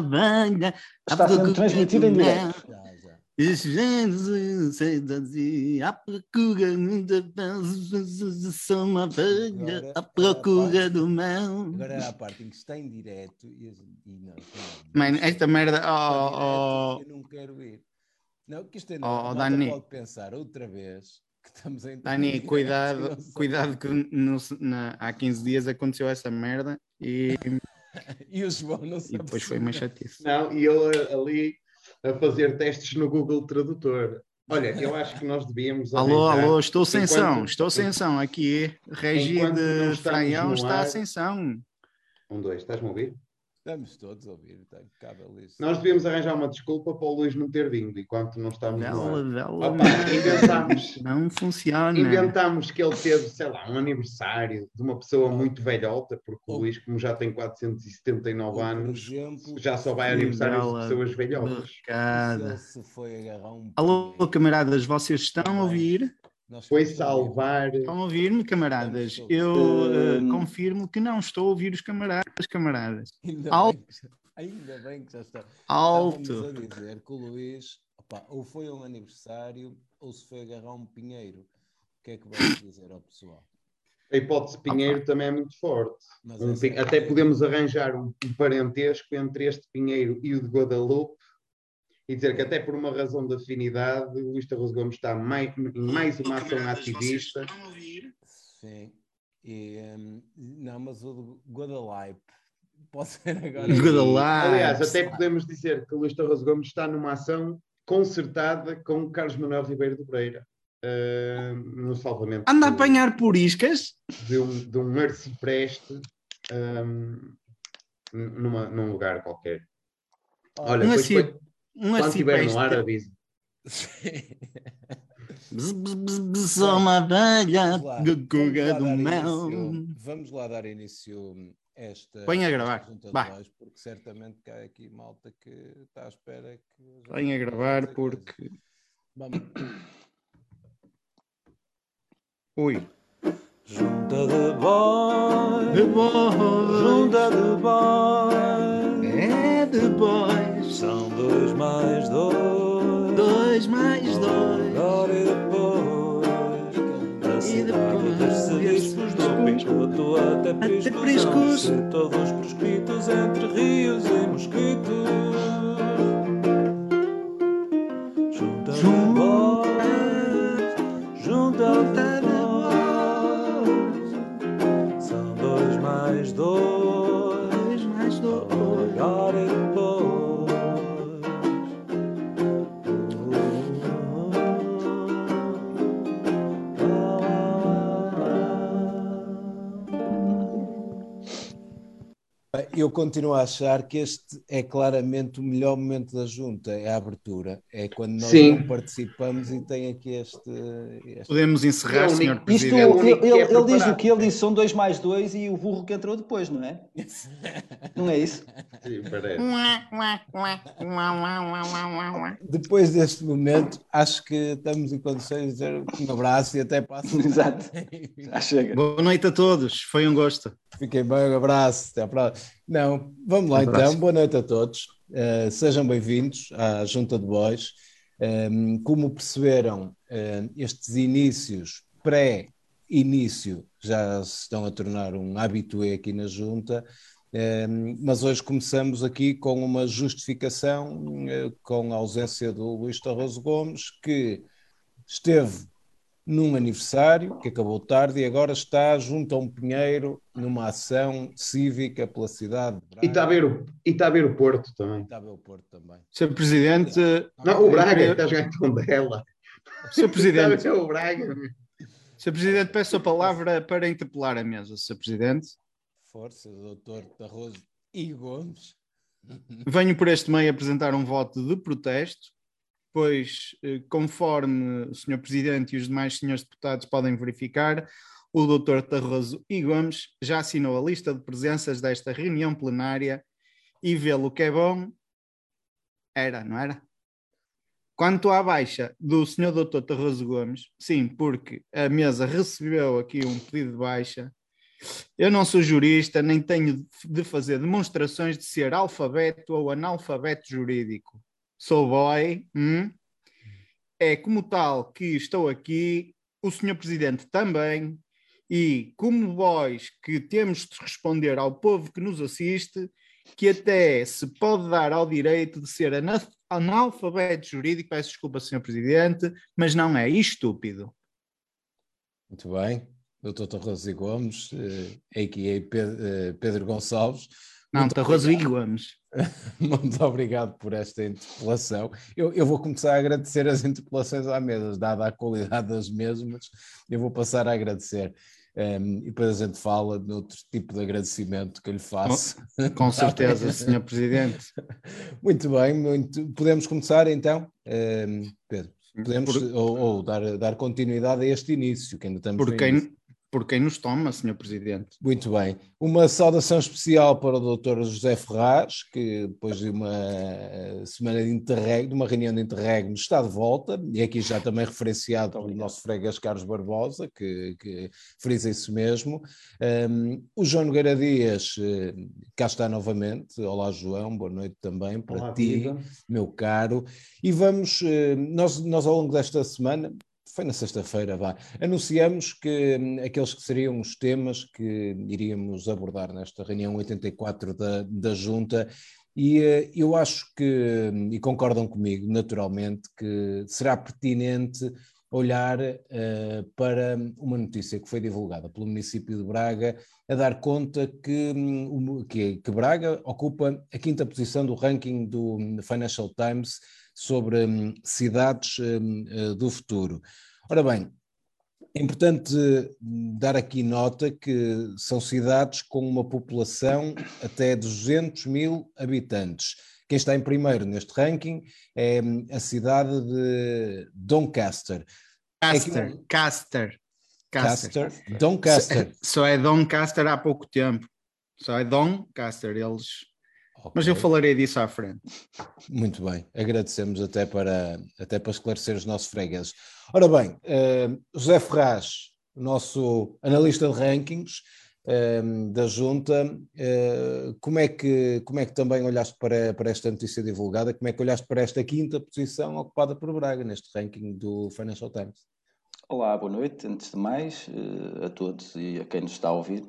abelha. Está sendo transmitido em direto. Já. À procura sou uma Agora- à procura do mel. Agora era a parte em que está em direto e, e não. Mano, esta merda. Oh, oh, Eu não quero ir. Não, que isto é Oh, não. a malta Dani. pode pensar outra vez que estamos em. Dani, direto, cuidado, cuidado que no- na- há 15 dias aconteceu essa merda e, E o João não e sabe. depois foi uma chatice. Não, e eu eh, ali a fazer testes no Google Tradutor. Olha, eu acho que nós devíamos. Alô, alô, estou sem enquanto- som, estou sem som aqui. Regi de Franhão está ar- sem som. Um, dois, estás-me a ouvir? Estamos todos a ouvir, está impecável isso. Nós devíamos arranjar uma desculpa para o Luís não ter vindo enquanto não estamos no Vela, ar. Opa, inventámos, não funciona. inventámos que ele teve, sei lá, um aniversário de uma pessoa muito velhota, porque o Ou- Luís, como já tem 479 Ou, por anos, exemplo, já só vai a Sim, aniversários de bela, pessoas velhotas. um. Alô, camaradas, vocês estão a ouvir? Foi salvar. Estão a ouvir-me, camaradas? Eu Hum. confirmo que não estou a ouvir os camaradas, camaradas. Ainda, Alto. bem que, já- ainda bem que já está. Alto. A dizer que o Luís, opá, ou foi um aniversário ou se foi agarrar um pinheiro. O que é que vais dizer ao pessoal? A hipótese Pinheiro também é muito forte. Mas Um é Até que- podemos arranjar um, um parentesco entre este Pinheiro e o de Guadalupe e dizer que até por uma razão de afinidade, o Luís Tarroso Gomes está mai- em mais uma ação ativista. Sim. E, hum, não, mas o de Guadalipe pode ser agora. Guadalajara. Aliás, até podemos dizer que o Luís Tarroso Gomes está numa ação concertada com o Carlos Manuel Ribeiro de Breira. ah, no salvamento Anda a apanhar por iscas? de um, de um arcipreste ahm, numa, num lugar qualquer. Olha, Um depois Um quando estiver arcipreste. no ar, bzz, bzz, Sou uma lá, guga do mel. Vamos lá dar início a esta. Põe a gravar, de vai. porque certamente cai aqui malta que está à espera que. Venha não gravar porque. Vamos. Ui. Junta de boys, The boys. junta de boys, É The Boys. São dois mais dois, Dois mais dois. agora e depois. A cidade dos serviços do Picoto até Priscos, Priscos. se todos proscritos entre rios e mosquitos. Eu continuo a achar que este é claramente o melhor momento da junta, é a abertura. É quando nós Sim. não participamos e tem aqui este. este- Podemos encerrar, É o senhor único- Isto, Presidente. É o ele, é ele- ele diz o que? Ele diz são dois mais dois e o burro que entrou depois, não é? Não é isso? Sim, parece. Depois deste momento, acho que estamos em condições de dizer um abraço e até passo. Exato. Já chega. Boa noite a todos, foi um gosto. Fiquem bem, um abraço, até à próxima. Não, vamos lá Um então, boa noite a todos. Uh, sejam bem-vindos à Junta de Bois. Um, como perceberam, uh, estes inícios, pré-início, já se estão a tornar um habitué aqui na Junta, um, mas hoje começamos aqui com uma justificação, uh, com a ausência do Luís Torroso Gomes, que esteve num aniversário que acabou tarde e agora está junto a um pinheiro numa ação cívica pela cidade de Braga. E está a ver o, e está a ver o Porto também. Está a ver o Porto também. Senhor Presidente, Não, o Braga, que está a jogar em Tondela. Senhor Está a Presidente, ver o Braga. Senhor Presidente, peço a palavra para interpelar a mesa, Senhor Presidente. Força, doutor Tarroso e Gomes. Venho por este meio apresentar um voto de protesto, pois, eh, conforme o Sr. Presidente e os demais senhores deputados podem verificar, o Dr. Tarroso e Gomes já assinou a lista de presenças desta reunião plenária e vê-lo que é bom, era, não era? Quanto à baixa do Sr. Dr. Tarroso Gomes, sim, porque a mesa recebeu aqui um pedido de baixa Eu não sou jurista, nem tenho de fazer demonstrações de ser alfabeto ou analfabeto jurídico. Sou boy, hum? é como tal que estou aqui, o senhor Presidente também, e como boys que temos de responder ao povo que nos assiste, que até se pode dar ao direito de ser ana- analfabeto jurídico, peço desculpa, senhor Presidente, mas não é estúpido. Muito bem. Doutor Torroso e Gomes, eh, a.k.a. Pe- eh, Pedro Gonçalves. Não, Muito e Gomes. Muito obrigado por esta interpelação. Eu, eu vou começar a agradecer as interpelações à mesa, dada a qualidade das mesmas, eu vou passar a agradecer. Um, e depois a gente fala de outro tipo de agradecimento que eu lhe faço. Com certeza, senhor Presidente. Muito bem, muito... podemos começar então, um, Pedro? Podemos Por- ou, ou dar, dar continuidade a este início, que ainda estamos Por no início. Por quem nos toma, senhor Presidente. Muito bem. Uma saudação especial para o Dr. José Ferraz, que depois de uma eh, semana de interregno, de uma reunião de interregno, está de volta, e aqui já também referenciado pelo nosso freguês Carlos Barbosa, que, que frisa isso mesmo. Um, o João Nogueira Dias, eh, cá está novamente. Olá, João, boa noite também para Olá, ti vida. meu caro. E vamos, eh, nós, nós ao longo desta semana, foi na sexta-feira, vá, anunciamos que hum, aqueles que seriam os temas que iríamos abordar nesta reunião 84 da, da Junta. E eh, eu acho que, hum, e concordam comigo, naturalmente, que será pertinente olhar eh, para uma notícia que foi divulgada pelo município de Braga, a dar conta que, hum, que, que Braga ocupa a quinta posição do ranking do Financial Times sobre hum, cidades hum, eh, do futuro. Ora bem, é importante hum, dar aqui nota que são cidades com uma população até 200 mil habitantes. Quem está em primeiro neste ranking é a cidade de Doncaster. Caster, Caster, Caster. Caster, Doncaster. Só é Doncaster há pouco tempo. Só é Doncaster, eles. Mas eu falarei disso à frente. Muito bem, agradecemos até para, até para esclarecer os nossos fregueses. Ora bem, eh, José Ferraz, nosso analista de rankings eh, da Junta, eh, como, é que, como é que também olhaste para, para esta notícia divulgada? Como é que olhaste para esta quinta posição ocupada por Braga neste ranking do Financial Times? Olá, boa noite, antes de mais, a todos e a quem nos está a ouvir.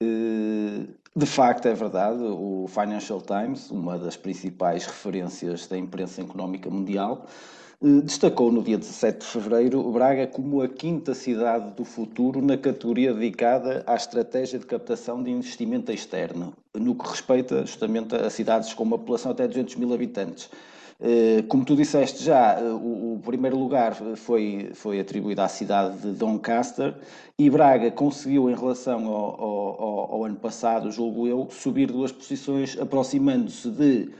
Eh, De facto, é verdade, o Financial Times, uma das principais referências da imprensa económica mundial, eh, destacou no dia 17 de fevereiro Braga como a quinta cidade do futuro na categoria dedicada à estratégia de captação de investimento externo, no que respeita justamente a cidades com uma população até 200 mil habitantes. Eh, Como tu disseste já, eh, o, primeiro lugar foi, foi atribuído à cidade de Doncaster e Braga conseguiu, em relação ao, ao- ao- ano passado, julgo eu, subir duas posições, aproximando-se de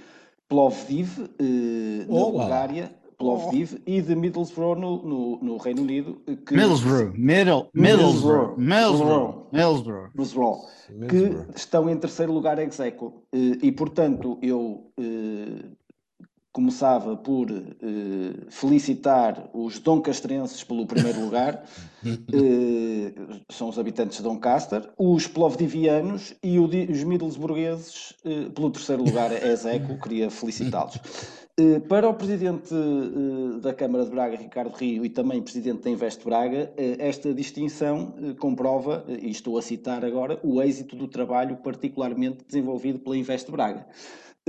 Plovdiv, eh, na Olá. Bulgária, Plovdiv, e de Middlesbrough, no, no, no Reino Unido. eh, que- Middlesbrough, Middle, Middlesbrough, Middlesbrough, Middlesbrough. Middlesbrough, Middlesbrough. que estão em terceiro lugar ex aequo. Eh, E, portanto, eu eh, começava por eh, felicitar os doncastrenses pelo primeiro lugar, eh, são os habitantes de Doncaster, os plovdivianos e o os middlesburgueses eh, pelo terceiro lugar ex aequo, queria felicitá-los. Para o presidente da Câmara de Braga, Ricardo Rio, e também presidente da Invest Braga, esta distinção comprova, e estou a citar agora, o êxito do trabalho particularmente desenvolvido pela Invest Braga.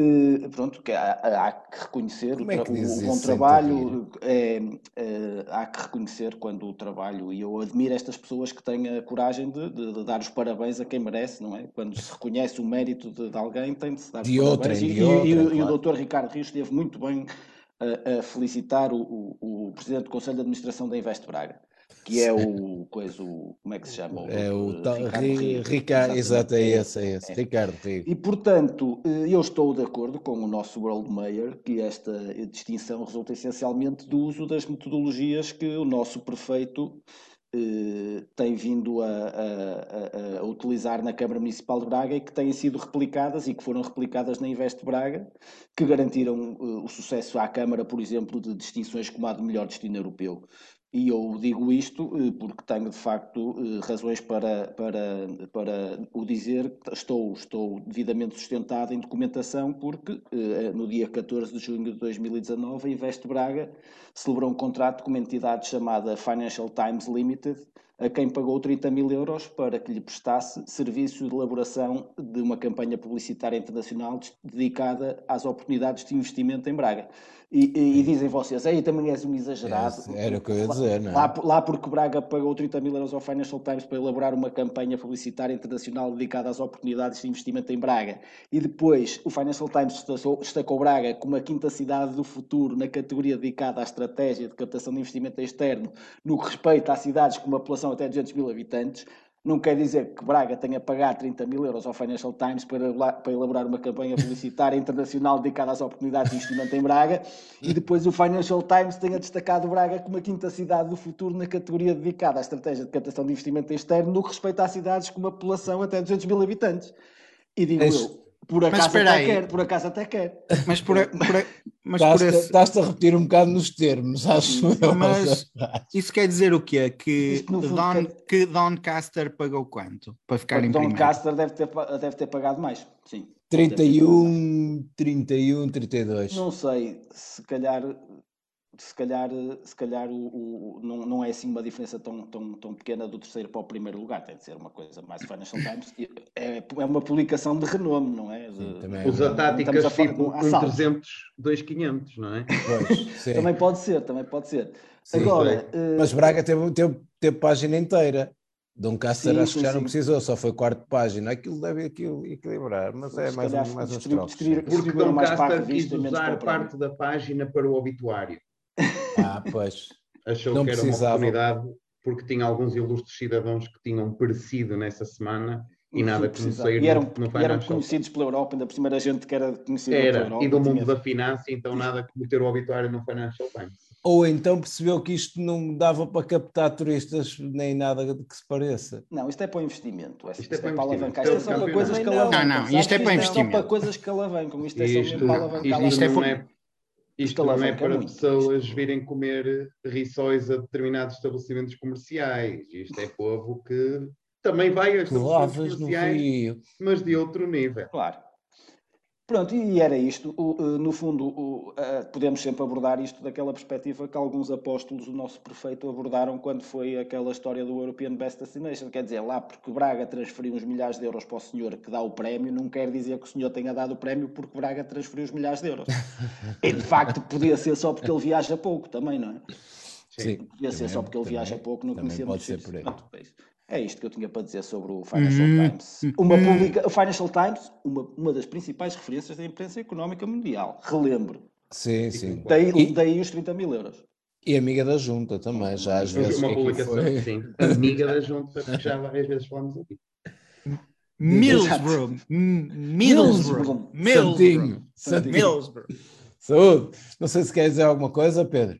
Eh, pronto, que há, há que reconhecer o, Como é que o- o bom trabalho, é, é, há que reconhecer quando o trabalho, e eu admiro estas pessoas que têm a coragem de, de- de dar os parabéns a quem merece, não é? Quando se reconhece o mérito de, de alguém, tem de se dar os De parabéns. outrem, e, de e- e outrem, o- e o claro. doutor Ricardo Rios esteve muito bem a, a felicitar o, o- o presidente do Conselho de Administração da Invest Braga, que é o, coisa, o como é que se chama? É o doutor tal, Ricardo. Ricardo, exato, é Exatamente, esse, é esse, é. Ricardo Rio. E, portanto, eh, eu estou de acordo com o nosso World Mayor que esta distinção resulta essencialmente do uso das metodologias que o nosso prefeito eh, tem vindo a, a- a- a utilizar na Câmara Municipal de Braga e que têm sido replicadas e que foram replicadas na Invest Braga, que garantiram eh, o sucesso à Câmara, por exemplo, de distinções como a de melhor destino europeu. E eu digo isto eh, porque tenho de facto eh, razões para, para, para o dizer. Estou, estou devidamente sustentado em documentação, porque eh, no dia 14 de junho de 2019 a Invest Braga celebrou um contrato com uma entidade chamada Financial Times Limited, a quem pagou 30 mil euros para que lhe prestasse serviço de elaboração de uma campanha publicitária internacional dedicada às oportunidades de investimento em Braga. E, e, e dizem vocês, aí também és um exagerado. É, era o que eu ia dizer, não é? Lá, lá porque Braga pagou 30 mil euros ao Financial Times para elaborar uma campanha publicitária internacional dedicada às oportunidades de investimento em Braga. E depois o Financial Times destacou, destacou Braga como a quinta cidade do futuro na categoria dedicada à estratégia de captação de investimento externo no que respeita a cidades com uma população até 200 mil habitantes. Não quer dizer que Braga tenha pagado 30 mil euros ao Financial Times para, para elaborar uma campanha publicitária internacional dedicada às oportunidades de investimento em Braga e depois o Financial Times tenha destacado Braga como a quinta cidade do futuro na categoria dedicada à estratégia de captação de investimento externo no que respeita a cidades com uma população até 200 mil habitantes. E digo eu, por acaso, espera até aí. quer, por acaso até quer. Mas por, por- mas Estás-te por esse, estás-te a repetir um bocado nos termos, acho eu. Mas- isso quer dizer o quê? Que, Don, quer- que Doncaster pagou quanto para ficar em Don primeiro? Caster deve ter, deve ter pagado mais. Sim. 31, 31, 32. Não sei, se calhar, se calhar, se calhar o, o- não, não é assim uma diferença tão, tão, tão pequena do terceiro para o primeiro lugar, tem de ser uma coisa mais Financial Times. É, é uma publicação de renome, não é? De- Sim, também é. Atáticas Estamos a tipo um um assalto. 300, 2500, não é? Pois. Também pode ser, também pode ser. Sim. Agora, eh, Mas Braga teve, teve, teve página inteira. Dom Cássio Sim, acho que sim, já não sim. precisou, só foi quarto página. Aquilo deve aquilo, equilibrar, mas é mais, calhar um, mais uns distribu- sim. Porque Dom Casta quis usar parte da página para o obituário. Ah, pois. Achou Não que era uma precisava. oportunidade porque tinha alguns ilustres cidadãos que tinham perecido nessa semana e nada como sair e eram, no, no e eram conhecidos pela Europa, ainda por cima era gente que era conhecida pela Era, Europa. e do mundo tinha- da finança, então nada como ter o obituário no Financial Times. Ou então percebeu que isto não dava para captar turistas nem nada de que se pareça. Não, isto é para o investimento. Isto, Isto é é para alavancar. Isto é Isto é só para coisas que alavancam. Não, não, isto é para só investimento. para coisas que alavancam. Isto é só Isto, para alavancar. isto, Isto é para- é, isto Isto não é alavanca para muito. pessoas virem comer rissóis a determinados estabelecimentos comerciais. Isto é povo que também vai a estabelecimentos no comerciais, rio. mas de outro nível. Claro. Pronto, e era isto. Eh, no fundo, eh, podemos sempre abordar isto daquela perspectiva que alguns apóstolos do nosso prefeito abordaram quando foi aquela história do European Best Destination. Quer dizer, lá porque Braga transferiu uns milhares de euros para o senhor que dá o prémio, não quer dizer que o senhor tenha dado o prémio porque Braga transferiu os milhares de euros. e de facto podia ser só porque ele viaja pouco também, não é? Sim. Podia ser também- só porque ele também- viaja pouco, não conhecia pode ser por aí. Pronto, é. É isto que eu tinha para dizer sobre o Financial Hum, Times. Uma publica... O Financial Times, uma, uma das principais referências da imprensa económica mundial. Relembro. Sim, sim. Daí, E- daí os 30 mil euros. E amiga da junta também, já às vezes. uma aqui publicação, foi- sim. Amiga da junta, que já várias vezes falamos aqui. Middlesbrough. M- Middlesbrough. Middlesbrough. Santinho. Santinho. Middlesbrough. Saúde. Não sei se quer dizer alguma coisa, Pedro.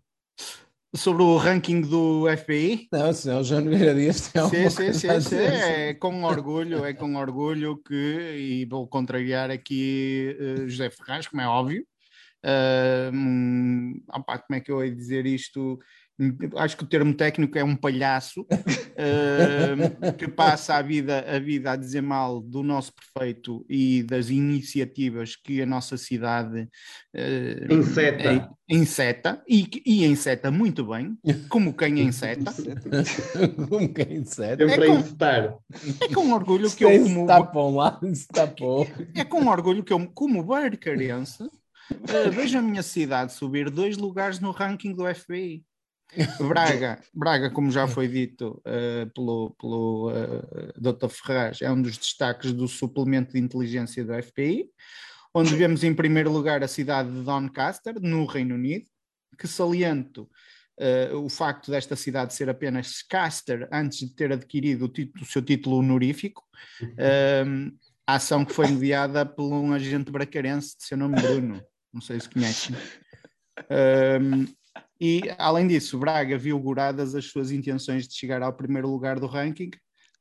Sobre o ranking do FBI? Não, senão o João Nogueira Dias tem Sim, sim, sim. É com orgulho, é com orgulho que, e vou contrariar aqui eh, José Ferraz, como é óbvio. Ah, hum, opá, como é que eu ia dizer isto? Acho que o termo técnico é um palhaço ah, que passa a vida, a vida a dizer mal do nosso prefeito e das iniciativas que a nossa cidade ah, Inseta. é- enceta e, e enceta muito bem, como quem enceta. Como quem. Sempre É com-. É com orgulho que eu, como, está para um lado, se está para o outro. é com orgulho que eu, como barcarense, eh, vejo a minha cidade subir dois lugares no ranking do FBI. Braga, Braga, como já foi dito eh, pelo, pelo eh, Dr. Ferraz, é um dos destaques do suplemento de inteligência do FBI, onde vemos em primeiro lugar a cidade de Doncaster, no Reino Unido, que saliento eh, o facto desta cidade ser apenas Caster antes de ter adquirido o, título- o seu título honorífico, um, a ação que foi mediada por um agente bracarense de seu nome Bruno, não sei se conhecem. Um, e, além disso, Braga viu auguradas as suas intenções de chegar ao primeiro lugar do ranking,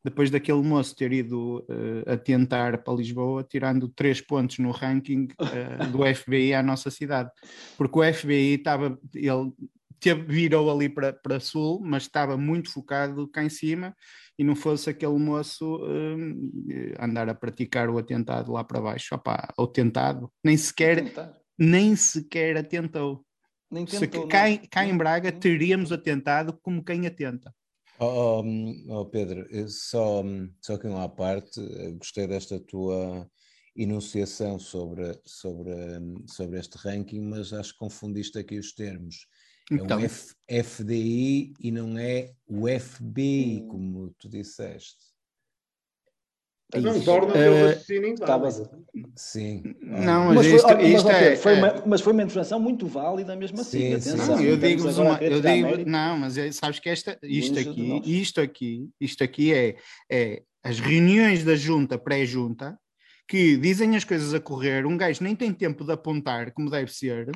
depois daquele moço ter ido eh, a tentar para Lisboa, tirando três pontos no ranking eh, do FBI à nossa cidade. Porque o FBI estava, ele teve, virou ali para, para sul, mas estava muito focado cá em cima e não fosse aquele moço hum, andar a praticar o atentado lá para baixo. Opa, o tentado, nem sequer, nem sequer atentou. Nem Se tentou, cá, não. em- cá em Braga teríamos atentado como quem atenta. Oh, oh, oh, Pedro, só, só aqui uma parte, eh, gostei desta tua enunciação sobre, sobre, hum, sobre este ranking, mas acho que confundiste aqui os termos. É Então, um F- FDI e não é o FBI, Hum. como tu disseste. Não Ixi, torna o teu raciocínio estava- inválido. Sim. Não, mas Mas foi, isto- mas, isto ó, é- foi é- uma, mas foi uma intervenção muito válida mesmo assim. Sim, sim. atenção, Não, eu a uma, eu digo, não, mas é- sabes que esta, isto aqui, isto aqui, isto aqui é, é as reuniões da junta, pré-junta, que dizem as coisas a correr, um gajo nem tem tempo de apontar como deve ser.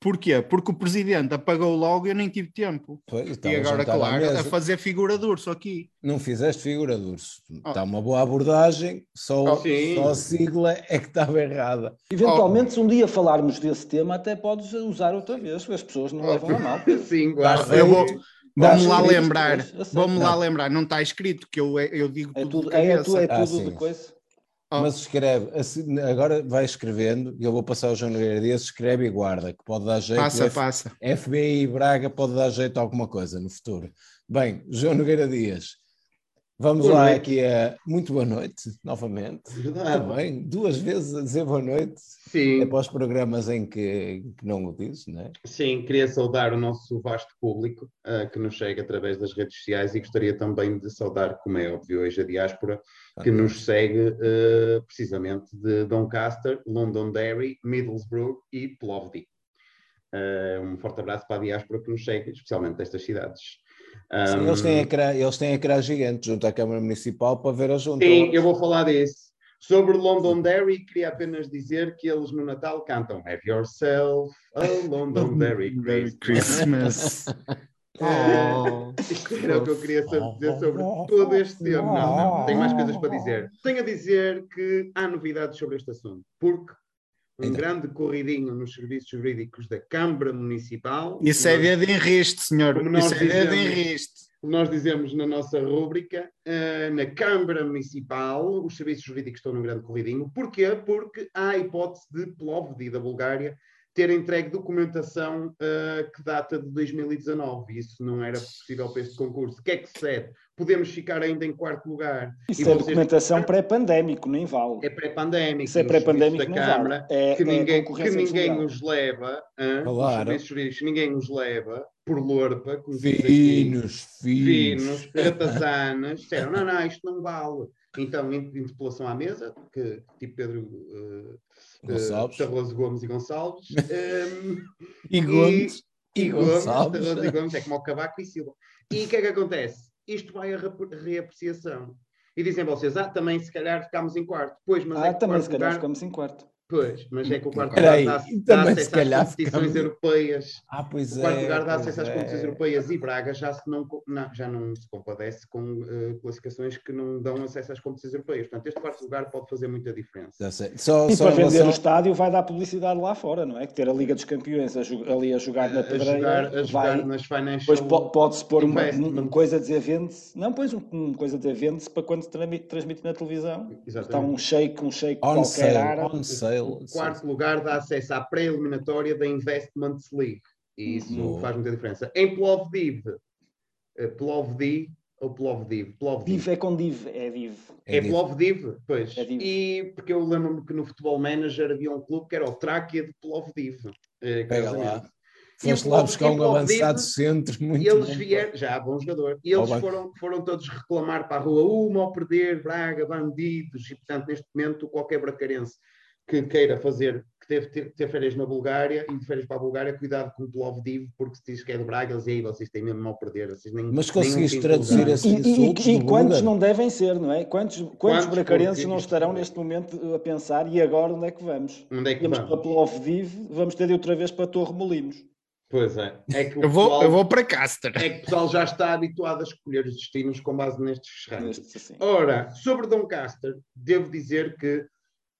Porquê? Porque o presidente apagou logo e eu nem tive tempo. Pois, E agora, claro, a fazer figura de urso aqui. Não fizeste figura de urso. Oh. Está uma boa abordagem, só, Oh, só a sigla é que estava errada. Eventualmente, se um dia falarmos desse tema, até podes usar outra vez, as pessoas não levam a mal. Sim, guarda. Eu vou- Vamos lá lembrar, vamos lá lembrar, não está escrito que eu, eu digo É tudo, tudo, é, é, cabeça. tu- é Ah, tudo sim. de coisa. Oh. Mas escreve, assim, agora vai escrevendo, e eu vou passar ao João Nogueira Dias, escreve e guarda, que pode dar jeito. Passa, o F- passa. FBI Braga pode dar jeito a alguma coisa no futuro. Bem, João Nogueira Dias, vamos Boa lá noite. aqui a muito boa noite, novamente. Verdade. Também, duas vezes a dizer boa noite. Sim. Os programas em que, que não o dizes, não é? Sim, queria saudar o nosso vasto público ah, que nos segue através das redes sociais e gostaria também de saudar, como é óbvio hoje, a diáspora que nos segue ah, precisamente de Doncaster, Londonderry, Middlesbrough e Plovdiv. Ah, um forte abraço para a diáspora que nos segue, especialmente destas cidades. Sim, Ah, eles, têm ecrã, eles têm ecrã gigante junto à Câmara Municipal para ver a junta. Sim, eu vou falar disso. Sobre Londonderry, queria apenas dizer que eles no Natal cantam Have Yourself a Londonderry Christmas. Christmas. Oh. Isto era o que eu queria dizer sobre todo este tema. Não, não, tenho mais coisas para dizer. Tenho a dizer que há novidades sobre este assunto, porque um Então. grande corridinho nos serviços jurídicos da Câmara Municipal. Isso é nós- dedo em riste, senhor. Isso é dedo em dizemos. riste. como nós dizemos na nossa rúbrica, eh, na Câmara Municipal, os serviços jurídicos estão num grande corridinho. Porquê? Porque há a hipótese de Plovdiv, da Bulgária, ter entregue documentação eh, que data de 2019. E isso não era possível para este concurso. O que é que sucede? Podemos ficar ainda em quarto lugar. Isso E é vocês- documentação pré-pandémico, nem vale. É pré-pandémico. Isso é pré-pandémico, da não Câmara. vale. É, que é ninguém, que ninguém os leva, os Claro. serviços jurídicos, ninguém os leva por lorpa, como Finos, finos. finos, ratazanas, disseram, não, não, isto não vale. Então, in- interpelação à mesa, que tipo Pedro eh, Gonçalves. eh, Tarroso Gomes e Gonçalves, ehm, E Gomes. e, E Gomes, Gonçalves. Tarroso e Gomes, é como o Cavaco e Silva. E o que é que acontece? Isto vai a re- reapreciação. E dizem vocês, ah, também se calhar ficámos em quarto. Pois, mas é Ah, que também se calhar lugar- ficamos em quarto. Pois, mas é que o quarto lugar dá, e dá se acesso calhar às competições ficamos- europeias. Ah, pois O é. quarto lugar dá acesso às é. competições europeias e Braga já, se não, não- já não se compadece com eh, classificações que não dão acesso às competições europeias. Portanto, este quarto lugar pode fazer muita diferença. Já sei. Só, E só para vender relação- o estádio vai dar publicidade lá fora, não é? Que ter a Liga dos Campeões a ali a jogar na A, a pedreira jogar, a jogar vai... nas financial... Depois po- pode-se pôr uma, investment. um coisa a dizer vende-se. Não, pois um, um coisa a dizer vende-se para quando se transmite, na televisão. Está Exatamente. um shake, um shake On qualquer sale, árabe. on sale. O quarto lugar dá acesso à pré-eliminatória da Investments League. E isso Uhum. faz muita diferença. Em Plovdiv, eh, Plovdiv ou Plovdiv? Plovdiv. Div é com div, é div. É div- Plovdiv, pois. É Div. E porque eu lembro-me que no Futebol Manager havia um clube que era o Tráquia de Plovdiv. eh, Pega lá. curiosamente. Foste lá buscar um avançado centro muito E eles bom. vieram, já, bom jogador, e eles foram, foram todos reclamar para a rua, uma ao perder, Braga, bandidos, e portanto, neste momento, qualquer bracarense que queira fazer, que deve ter, ter férias na Bulgária e de férias para a Bulgária, cuidado com o Plovdiv, porque se diz que é de Braga, eles aí vocês têm mesmo mal perder. Vocês nem, Mas conseguiste traduzir lugar. esse- E, e- insultos e quantos não devem ser, não é? Quantos, quantos, Quantos? bracarenses não estarão neste momento a pensar e agora onde é que vamos? Onde é que Temos vamos? para Plovdiv, vamos ter de ir outra vez para Torre Molinos. Pois é. é que Eu vou, pessoal- eu vou para Caster. É que o pessoal já está habituado a escolher os destinos com base nestes assim. Ora, sobre Doncaster, devo dizer que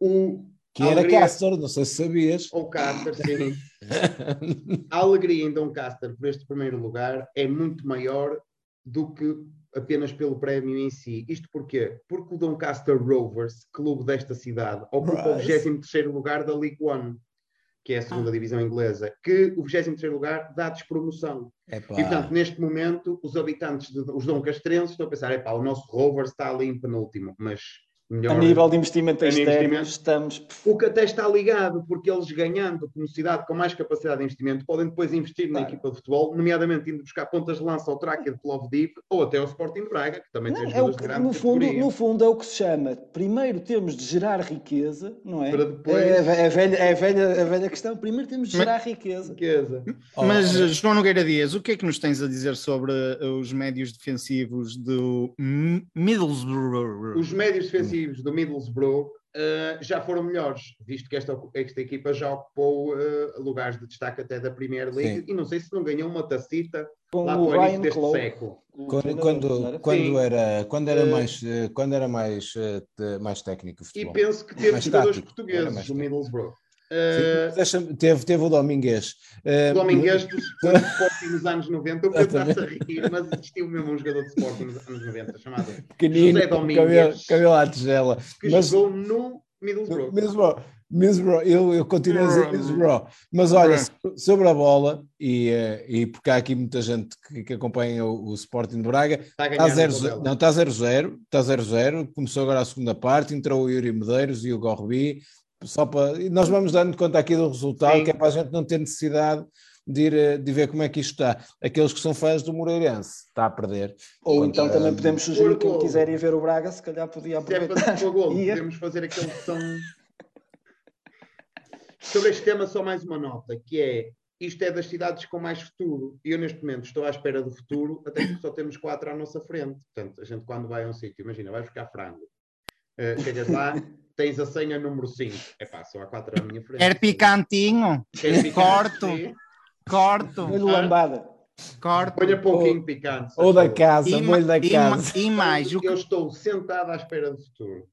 o Que era Alegria. Castor, não sei se sabias. Ou Caster, sim. A alegria em Doncaster por este primeiro lugar é muito maior do que apenas pelo prémio em si. Isto porquê? Porque o Doncaster Rovers, clube desta cidade, ocupa o Right. 23º lugar da League One, que é a segunda divisão inglesa, que o 23º lugar dá despromoção. Epá, E portanto, neste momento, os habitantes, de, os doncastrenses, estão a pensar: epá, o nosso Rovers está ali em penúltimo, mas melhor. A nível de investimento externo, investimento. estamos. O que até está ligado, porque eles ganhando como cidade com mais capacidade de investimento, podem depois investir na Claro. equipa de futebol, nomeadamente indo buscar pontas de lança ao Tracker de Plovdiv ou até ao Sporting de Braga, que também Não, tem é o que, no, fundo, categoria. no fundo é o que se chama. Primeiro temos de gerar riqueza, não é? Para depois- É, a ve- a velha, é a, velha, a velha questão. Primeiro temos de Mas- gerar riqueza. Riqueza. oh, Mas, oh, João Nogueira Dias, o que é que nos tens a dizer sobre os médios defensivos do Middlesbrough? Os médios defensivos do Middlesbrough eh, já foram melhores, visto que esta, esta equipa já ocupou eh, lugares de destaque até da Premier League Sim. e não sei se não ganhou uma tacita Com lá o para o início deste Clough. século. Quando, quando, era? quando era, quando era Eh, mais, quando era mais, mais técnico o E futebol. penso que teve Mais jogadores tático, portugueses do. Middlesbrough. Sim, Eh, teve, teve o Domingues. Eh, O Domingues do do Sporting nos anos 90, eu penso a rir, mas existiu mesmo um jogador de Sporting nos anos 90 chamado pequenino, José Domingues. cabelo, cabelo à tigela. que Mas- jogou no Middlesbrough. Middlesbrough, Middlesbrough, eu, eu continuo a dizer Middlesbrough. Mas olha, so- sobre a bola, e, eh, e porque há aqui muita gente que, que acompanha o, o Sporting de Braga, Está a ganhar na 0 tabela. não, está 0-0, está 0-0, começou agora a segunda parte, entrou o Yuri Medeiros e o Gorbi, só para, e nós vamos dando conta aqui do resultado, Sim. que é para a gente não ter necessidade de, ir, eh, de ver como é que isto está. Aqueles que são fãs do Moreirense, está a perder. Ou então também podemos sugerir Por quem gol. quiser ir ver o Braga, se calhar podia Se é aproveitar. para para gol, podemos fazer aquele som. Sobre este tema, só mais uma nota, que é isto é das cidades com mais futuro. E eu, neste momento, estou à espera do futuro, até porque só temos quatro à nossa frente. Portanto, a gente, quando vai a um sítio, imagina, vais buscar frango, uh, chegas lá, tens a senha número 5. É pá, só há quatro à minha frente. Quer picantinho? Quer picante? Corto. Sim. Corto, Olho lambada. corto. Ponha pouquinho picante. se Ou da casa, E, molho da e casa. e mais, o que Eu estou sentado à espera do futuro.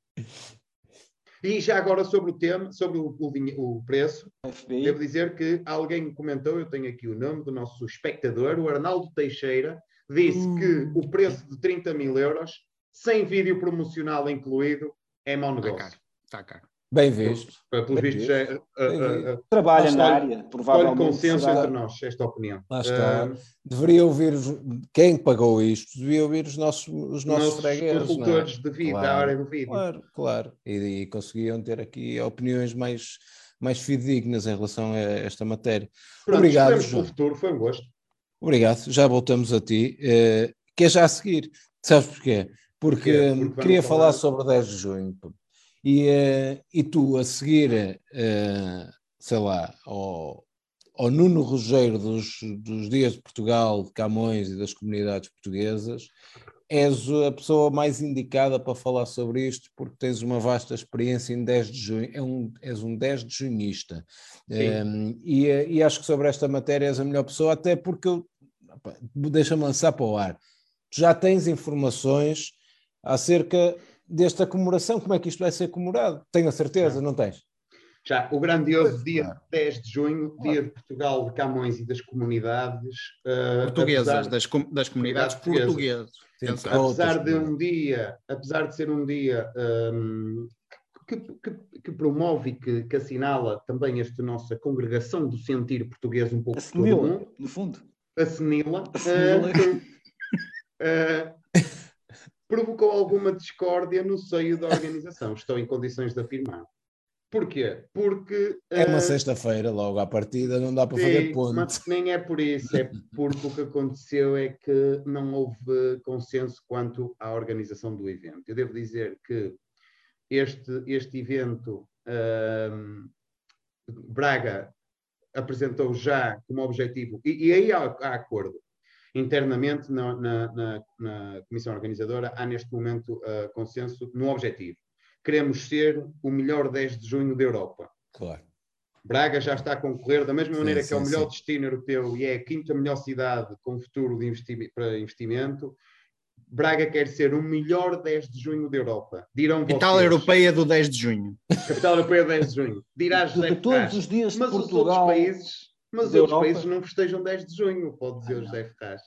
E já agora sobre o tema, sobre o, o o preço, FBI. devo dizer que alguém comentou, eu tenho aqui o nome do nosso espectador, o Arnaldo Teixeira, disse Hum. que o preço de 30 mil euros, sem vídeo promocional incluído, é mau negócio. Bem visto. Pelos Bem vistos, visto. é, uh, uh, uh, Trabalha na área, Olha provavelmente. consenso será- entre nós, esta opinião. Lá está. Uh, Deveria ouvir os- quem pagou isto, devia ouvir os nossos, os nossos nossos fregueses. é? consultores de vídeo, da Claro. área do vídeo. Claro, claro. E, e conseguiam ter aqui opiniões mais, mais fidedignas em relação a esta matéria. Pronto, Obrigado, pelo João. futuro, foi um gosto. Obrigado, já voltamos a ti. Eh, que é já a seguir. Sabes porquê? Porque, Porquê? Porque hum, queria falar- falar sobre o 10 de junho. E, eh, e tu, a seguir, eh, sei lá, ao, ao Nuno Rogério dos, dos Dias de Portugal, de Camões e das comunidades portuguesas, és a pessoa mais indicada para falar sobre isto, porque tens uma vasta experiência em 10 de junho, é um, és um 10 de junista. Sim. Um, e, eh, e acho que sobre esta matéria és a melhor pessoa, até porque deixa-me lançar para o ar. Tu já tens informações acerca desta comemoração, como é que isto vai ser comemorado? Tenho a certeza, não tens? Já, o grandioso dia Claro. 10 de junho, dia de Portugal, de Camões e das comunidades uh, Portuguesas, apesar- das, com- das comunidades portuguesas. Claro. apesar de um dia, apesar de ser um dia um, que, que- que promove e que, que assinala também esta nossa congregação do sentir português um pouco A por todo o senila, mundo, no fundo. assinila, Assinila. uh, uh, provocou alguma discórdia no seio da organização. Estou em condições de afirmar. Porquê? Porque É uma uh, sexta-feira, logo à partida, não dá para fazer Sim, ponto. mas nem é por isso, é porque o que aconteceu é que não houve consenso quanto à organização do evento. Eu devo dizer que este, este evento, ahm, Braga apresentou já como objetivo, e, e aí há, há acordo. Internamente, na, na- na- na comissão organizadora, há neste momento ah, consenso no objetivo. Queremos ser o melhor 10 de junho da Europa. Claro. Braga já está a concorrer da mesma Sim, maneira que é o sim, melhor sim. destino europeu e é a quinta melhor cidade com futuro de investi- para investimento. Braga quer ser o melhor 10 de junho da Europa. Dirão Capital vocês. Europeia do 10 de junho. Capital Europeia 10 de junho. Dirá José De todos os dias de Mas os outros Portugal. países, mas os da outros Europa. países não festejam 10 de junho, pode dizer o José Ferraz.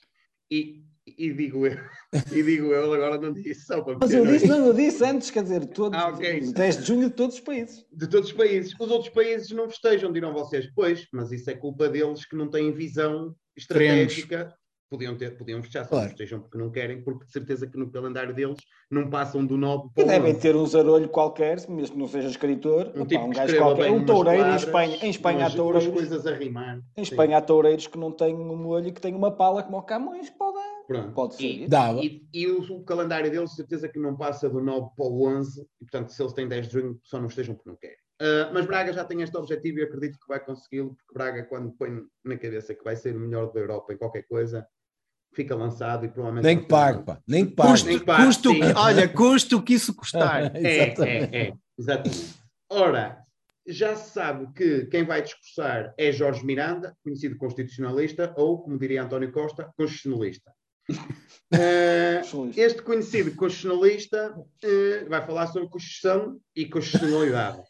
E, e digo eu, e digo eu, agora não disse só para Mas eu disse, não, eu disse antes, quer dizer, todos, Ah, ok. 10 de junho de todos os países. de todos os países. Os outros países não festejam, dirão vocês. Pois, mas isso é culpa deles que não têm visão estratégica. Podiam, ter, podiam só Claro. não festejam porque não querem, porque de certeza que no calendário deles não passam do 9 E para o devem 11. ter um zarolho qualquer, mesmo que não seja escritor, Um tipo um gajo qualquer, um toureiro em Espanha. Em Espanha há umas, umas toureiros. coisas a rimar. Em Sim. Espanha há toureiros que não têm um molho e que têm uma pala como o Camões, pode, Pronto. pode ser. E-. E, e o, o calendário deles, certeza que não passa do 9 para o 11, e portanto, se eles têm 10 de junho, só não estejam porque não querem. Ah, mas Braga já tem este objetivo e acredito que vai consegui-lo, porque Braga, quando põe na cabeça que vai ser o melhor da Europa em qualquer coisa, fica lançado e provavelmente. Nem que pague, pá. Nem que pague. Custo, Nem pague, custo, sim. olha, custo o que isso custar. É, é, é, exatamente. Ora, já se sabe que quem vai discursar é Jorge Miranda, conhecido constitucionalista, ou, como diria António Costa, constitucionalista. Socialista. este conhecido constitucionalista eh, vai falar sobre Constituição e constitucionalidade.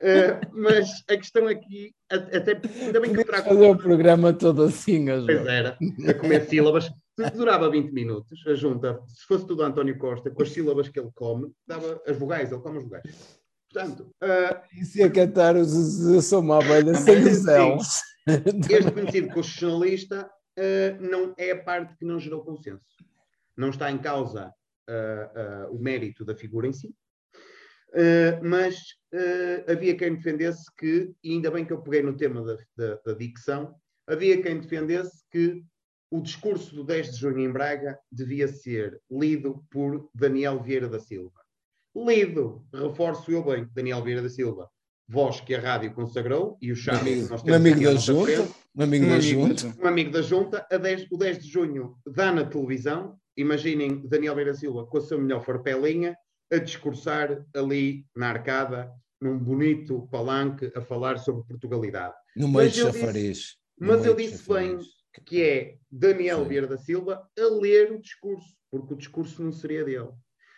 Eh, mas a questão aqui, a- até ainda bem que trago fazer o programa todo assim, a Pois era, a comer sílabas. Durava 20 minutos, a junta, se fosse tudo António Costa, com as sílabas que ele come, dava as vogais, ele come as vogais. Portanto, ah, Isso ia cantar os sou uma abelha sem os este conhecido constitucionalista ah, não é a parte que não gerou consenso. Não está em causa ah, o mérito da figura em si, ah, mas ah, havia quem defendesse que, e ainda bem que eu peguei no tema da, da, da dicção, havia quem defendesse que o discurso do 10 de junho em Braga devia ser lido por Daniel Vieira da Silva. Lido, reforço eu bem, Daniel Vieira da Silva, voz que a rádio consagrou e o que nós Um temos amigo aqui à da junta. frente Um amigo Um da amigo junta. um amigo da junta, a 10 o 10 de junho dá na televisão. Imaginem Daniel Beira Silva com a sua melhor farpelinha a discursar ali na arcada, num bonito palanque, a falar sobre Portugalidade. No meio Mas de eu disse- chafariz. Mas eu disse chafariz. Que é Daniel Sim. Vieira da Silva a ler o discurso, porque o discurso não seria dele.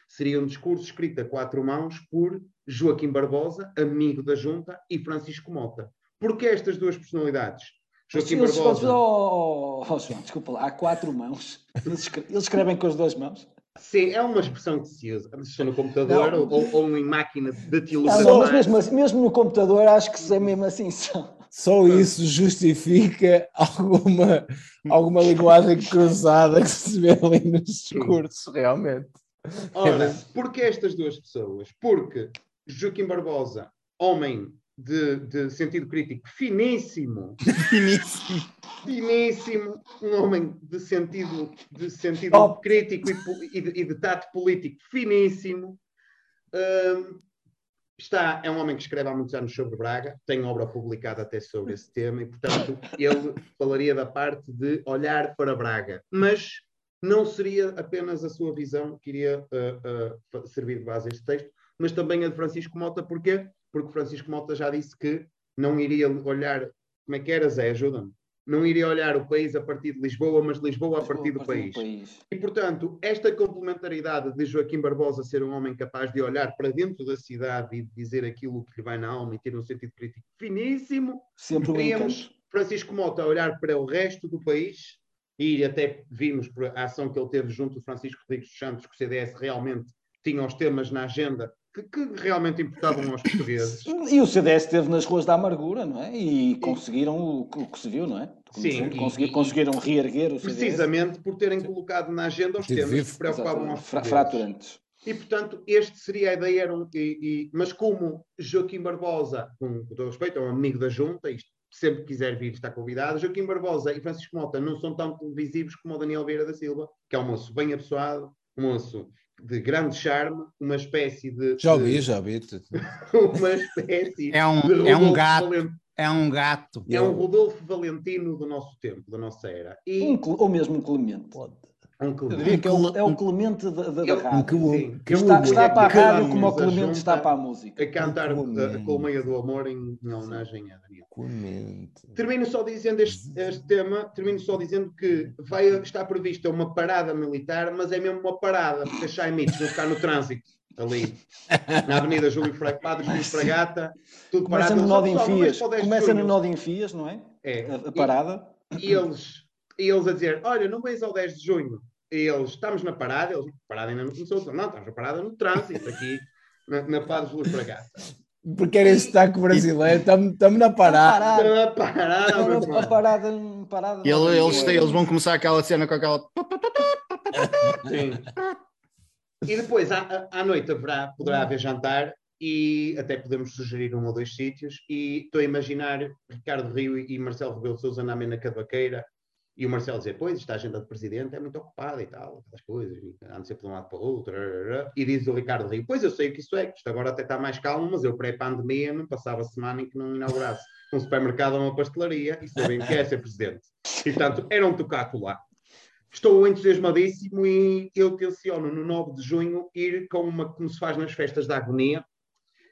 Seria um discurso escrito a quatro mãos por Joaquim Barbosa, amigo da junta, e Francisco Mota. Porque estas duas personalidades? Joaquim Eles, Barbosa. oh, oh, oh, João, desculpa lá, há quatro mãos. Eles escre- eles escrevem com as duas mãos. Sim, é uma expressão que se usa. Se for no computador Não. ou, ou em máquina de não, mas mesmo, assim- mesmo no computador acho que se é mesmo assim. Só. Só isso justifica alguma, alguma linguagem cruzada que se vê ali nos discursos, realmente. Ora, porquê estas duas pessoas? Porque Joaquim Barbosa, homem de, de sentido crítico finíssimo, Finíssimo. finíssimo, um homem de sentido, de sentido Top. crítico e, e de, e de tato político finíssimo. Hum, está, é um homem que escreve há muitos anos sobre Braga, tem obra publicada até sobre esse tema, e portanto ele falaria da parte de olhar para Braga, mas não seria apenas a sua visão que iria uh, uh, servir de base a este texto, mas também a de Francisco Mota, porquê? Porque Francisco Mota já disse que não iria olhar, como é que era, Zé, ajuda-me? Não iria olhar o país a partir de Lisboa, mas Lisboa a partir do país. E, portanto, esta complementaridade de Joaquim Barbosa ser um homem capaz de olhar para dentro da cidade e de dizer aquilo que lhe vai na alma e ter um sentido crítico finíssimo, Sempre encanto. Francisco Mota a olhar para o resto do país e até vimos por a ação que ele teve junto do Francisco Rodrigues dos Santos que o CDS realmente tinha os temas na agenda que, que realmente importavam aos portugueses. E o CDS esteve nas ruas da amargura, não é? E conseguiram o, que- o que se viu, não é? Sim, e- conseguiram reerguer o CDS. Precisamente por terem colocado na agenda os Tive temas vivo. que preocupavam Exatamente. aos portugueses. Fraturantes. E, portanto, este seria a ideia. Era um, e, e- mas como Joaquim Barbosa, com todo respeito, é um amigo da junta, isto, sempre quiser vir está convidado, Joaquim Barbosa e Francisco Mota não são tão televisivos como o Daniel Vieira da Silva, que é um moço bem apessoado, um moço de grande charme, uma espécie de... Já ouvi, já ouvi. Uma espécie É um, de é um Rodolfo gato. Valentino. É um gato. É um Rodolfo Valentino do nosso tempo, da nossa era. E, Um ou mesmo um Clemente. É um que é o, é o Clemente da, da, Um rádio. que Está, está para a rádio como o Clemente está para a música. A cantar a, colmeia do amor em, em homenagem a Daniel. Clemente. Termino só dizendo este, este tema, termino só dizendo que vai estar prevista uma parada militar, mas é mesmo uma parada, porque as Chaimites vão ficar no trânsito, ali, na Avenida Júlio Fra- Padre Júlio Fragata, tudo Começa parado. no nó de "Pessoal, não enfias. vais para o 10 de Começa no junho." nó de enfias, não é? É. A, a parada. E eles, e eles a dizer: Olha, não vais ao 10 de junho. E eles, estamos na parada. Eles, parada ainda não começou. Não, estamos na parada no trânsito, aqui na, na Padre Júlio Fragata. Porque era esse sotaque brasileiro, estamos na parada. Parar. Na parada, meu A irmão. parada, parada ele- eles, é? eles vão começar aquela cena com aquela. Sim. E depois, à, à noite, haverá, poderá haver jantar e até podemos sugerir um ou dois sítios. E estou a imaginar Ricardo Rio e Marcelo Rebelo de Sousa na na cavaqueira e o Marcelo dizer: Pois, esta agenda de presidente é muito ocupada e tal, aquelas coisas, anda sempre de um lado para o outro. rarará." E diz o Ricardo Rio: Pois, eu sei o que isso é, que isto agora até está mais calmo, mas eu pré-pandemia não passava semana em que não inaugurasse um supermercado ou uma pastelaria e sabem o que é ser presidente. E portanto, era um tocaco lá. Estou entusiasmadíssimo e eu tenciono no 9 de junho ir com uma, como se faz nas festas da agonia,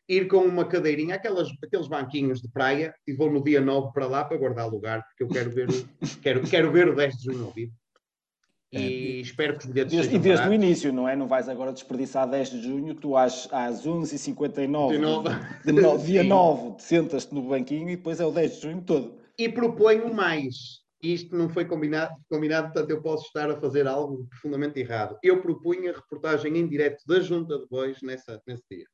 ir com uma cadeirinha, aquelas, aqueles banquinhos de praia, e vou no dia 9 para lá para guardar lugar, porque eu quero ver, o- quero, quero ver o 10 de junho ao vivo. E espero que os bilhetes Desde, e desde o início, não é? Não vais agora desperdiçar 10 de junho, tu às, às 11h59 De novo. de no- dia Sim. 9 te sentas-te no banquinho e depois é o 10 de junho todo. E proponho mais. Isto não foi combinado, combinado, portanto eu posso estar a fazer algo profundamente errado. Eu propunha reportagem em direto da Junta de Bois nessa, nesse dia.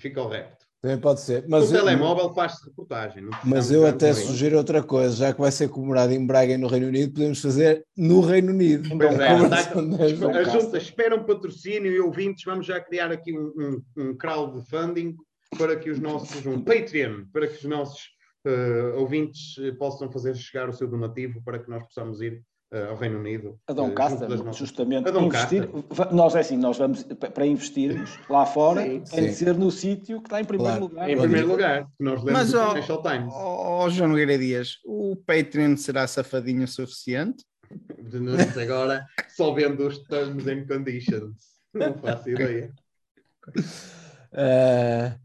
Fica o repto. Também pode ser. Mas eu, telemóvel faz-se reportagem. mas eu até sugiro outra coisa, já que vai ser comemorado em Braga e no Reino Unido, podemos fazer no Reino Unido. Pois é, está- são dez- a junta espera um patrocínio e ouvintes, vamos já criar aqui um, um, um crowdfunding para que os nossos, um Patreon, para que os nossos eh, ouvintes eh, possam fazer chegar o seu donativo para que nós possamos ir ao Reino Unido. A eh, Casta, das nossas- justamente, A investir. Nós é assim, nós vamos pa- para investirmos lá fora, Sim, tem de ser no sítio que está em primeiro Claro. lugar. Em primeiro lugar, que nós lemos Mas, o ó, Financial Times. Ó João Nogueira Dias, o Patreon será safadinho o suficiente? De nós agora, só vendo os terms and conditions. Não faço ideia. Ah,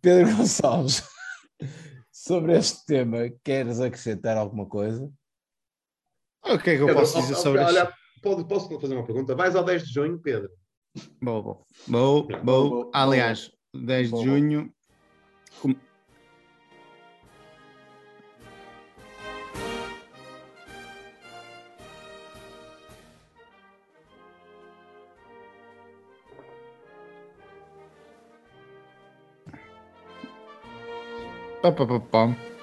Pedro Gonçalves, sobre este tema, queres acrescentar alguma coisa? O que é que eu Pedro, posso dizer ó, ó, sobre isso? olha, pode- posso fazer uma pergunta? Vais ao 10 de junho, Pedro? Vou. Vou, Vou, vou. vou, Aliás, 10 Vou, de junho. com- Pá, pá, pá, pá.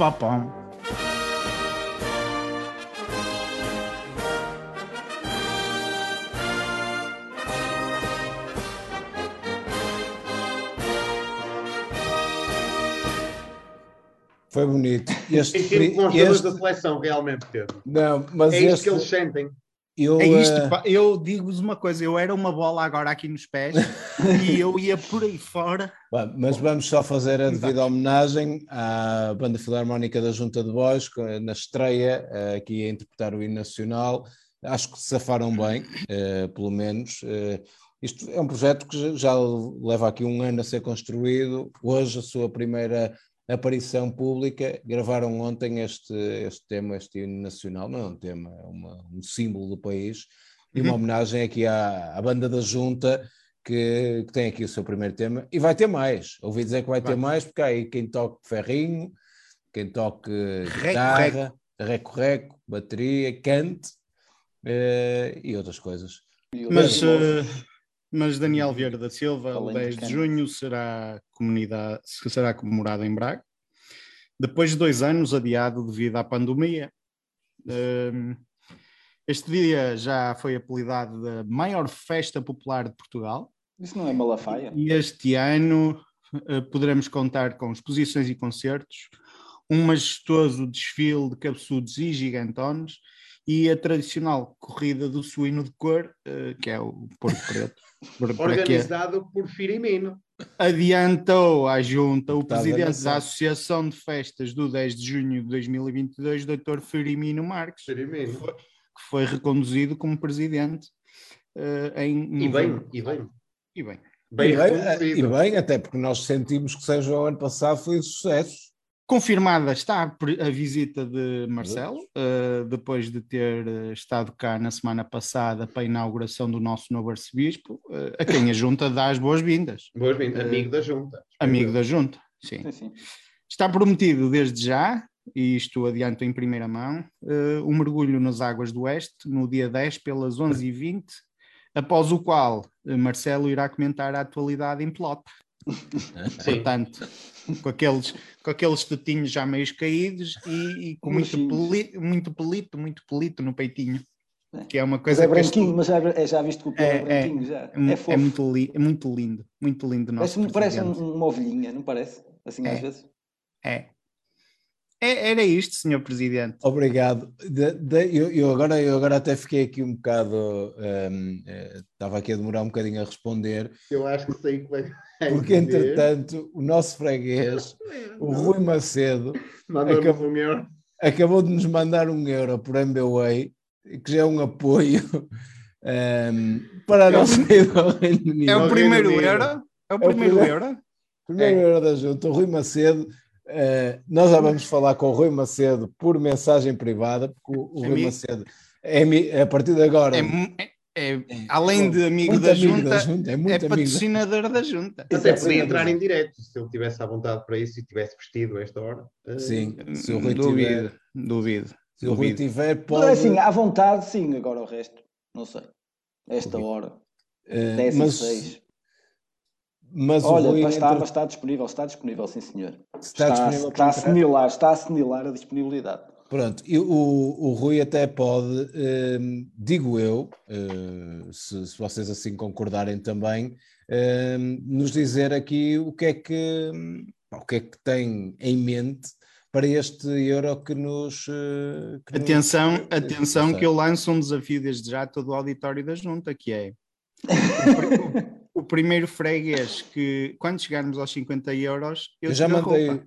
Pam, pam, pam, pam. Foi bonito. Este, com os jogadores este- da seleção, realmente, Pedro. não, mas É isto este, que eles sentem. Eu, É isto, pá. eu digo-vos uma coisa, eu era uma bola agora aqui nos pés e eu ia por aí fora. Bom, mas vamos só fazer a devida homenagem à Banda Filarmónica da Junta de Voz, na estreia, eh, aqui a interpretar o hino nacional. Acho que se safaram bem, eh, pelo menos. Eh, isto é um projeto que já leva aqui um ano a ser construído. Hoje, a sua primeira aparição pública. Gravaram ontem este, este tema, este hino nacional. Não é um tema, é uma- um símbolo do país. E uma Uhum. homenagem aqui à, à Banda da Junta, que, que tem aqui o seu primeiro tema, e vai ter mais. Ouvi dizer que vai, ter Vai. mais, porque há aí quem toque ferrinho, quem toque guitarra, reco-reco, bateria, cante eh, e outras coisas. Mas, eh, mas Daniel Vieira da Silva, o Além de 10 de junho, será, comunidade, será comemorado em Braga. depois de dois anos adiado devido à pandemia. Um, este dia já foi apelidado da maior festa popular de Portugal Isso não é Malafaia? e este ano eh, poderemos contar com exposições e concertos, um majestoso desfile de cabeçudos e gigantones e a tradicional corrida do suíno de cor, eh, que é o Porto Preto. Para que Organizado por Firimino. adiantou à junta o Estava presidente da Associação de Festas do 10 de junho de 2022, Dr. Firimino Marques, que Firimino. foi reconduzido como presidente eh, em E bem, e bem. E bem. Bem e, e bem, até porque nós sentimos que seja o ano passado foi um sucesso. Confirmada está a visita de Marcelo, eh, depois de ter eh, estado cá na semana passada para a inauguração do nosso novo arcebispo, eh, a quem a junta dá as boas-vindas. Boas-vindas. Amigo da junta. Amigo da junta, sim. Sim, sim. Está prometido desde já, e isto adianto em primeira mão, um mergulho nas águas do Oeste no dia 10 pelas 11h20, após o qual Marcelo irá comentar a atualidade em Pelote. Portanto, com aqueles, com aqueles tetinhos já meio caídos e, e com muito, Mochinhos. peli, muito pelito, muito pelito no peitinho. É. Que é uma Mas coisa é que este- branquinho, mas já, é, já viste que o pelo é, É, é. branquinho já. é, É é fofo. muito, li- é muito lindo, muito lindo. parece, parece um- uma ovelhinha, não parece? Assim É. às vezes. É. É, Era isto, senhor presidente. Obrigado. De- de- eu, eu agora, eu agora até fiquei aqui um bocado. hum, eh, estava aqui a demorar um bocadinho a responder, Eu acho que sei que vai. porque entretanto o nosso freguês, o Rui Macedo, acabou- um euro. acabou de nos mandar um euro por MBWay, que já é um apoio hum, para a nossa ida ao Reino Unido. É o Reino primeiro euro? É o o primeiro euro? Primeiro É. euro da junta, o Rui Macedo. Eh, nós já vamos falar com o Rui Macedo por mensagem privada, porque o, o Rui. Macedo é, a partir de agora. É, mu- é- é- além de amigo da amigo junta, da junta, é é muito amigo. da- patrocinador da junta. Até podia entrar em direto, se ele tivesse à vontade para isso e tivesse vestido a esta hora. Eh, Sim, se o Rui duvido, tiver, duvido. se o Rui duvido. tiver, Mas pode. é assim, à vontade, sim, agora o resto, não sei. Esta Rui. hora, eh, 10 mas, 6. mas o Olha, Rui mas está, entre- está disponível, está disponível, sim senhor. está Está, disponível está a assimilar, está a a disponibilidade. Pronto, e o, o Rui até pode, hum, digo eu, eh, se, se vocês assim concordarem também, hum, nos dizer aqui o que é que o que é que tem em mente para este euro que nos. eh, que nos- Atenção, eh, atenção não que eu lanço um desafio desde já a todo o auditório da junta, que é o, o primeiro freguês que, quando chegarmos aos 50 euros, eu, Eu já mandei roupa.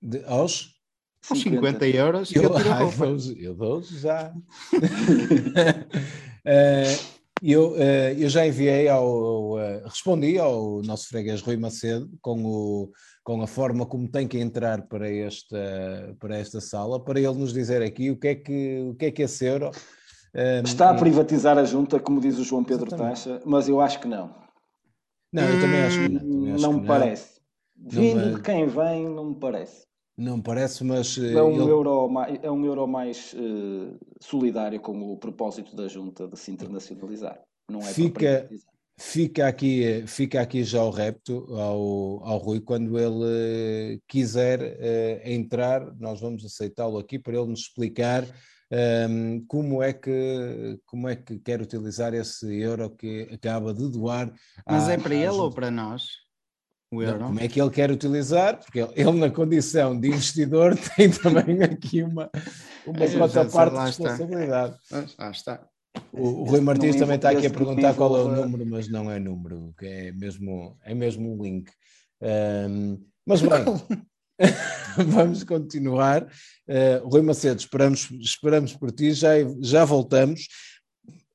de- aos. Aos 50 euros, Eu, eu ai, roupa. dou-os- eu dou-os já. Eh, eu, eh, eu já enviei ao, eh, respondi ao nosso freguês Rui Macedo com, o, com a forma como tem que entrar para esta, para esta sala, para ele nos dizer aqui o que é que, o que, é que esse euro. Está a privatizar a junta, como diz o João Pedro Exatamente. Taxa, mas eu acho que não. Não, eu também acho que não. também acho Não que me parece. Vindo me- de quem vem, não me parece. Não me parece, mas eh, É um, ele- euro mais, é um euro mais eh, solidário com o propósito da junta de se internacionalizar. Não é Fica-. Fica aqui, fica aqui já o repto ao, ao Rui, quando ele eh, quiser eh, entrar, nós vamos aceitá-lo aqui para ele nos explicar ehm, como, é que, como é que quer utilizar esse euro que acaba de doar. Mas à- é para ele ou para nós? O Não, euro? como é que ele quer utilizar? Porque ele, ele, na condição de investidor, tem também aqui uma, uma É, já quota sei, parte de responsabilidade. Ah, está. O, o Rui não Martins também está aqui a não perguntar qual é o número, mas não é número, que é mesmo, é mesmo um link. Ahm, mas bem, vamos continuar. Uh, Rui Macedo, esperamos, esperamos por ti, já, já voltamos.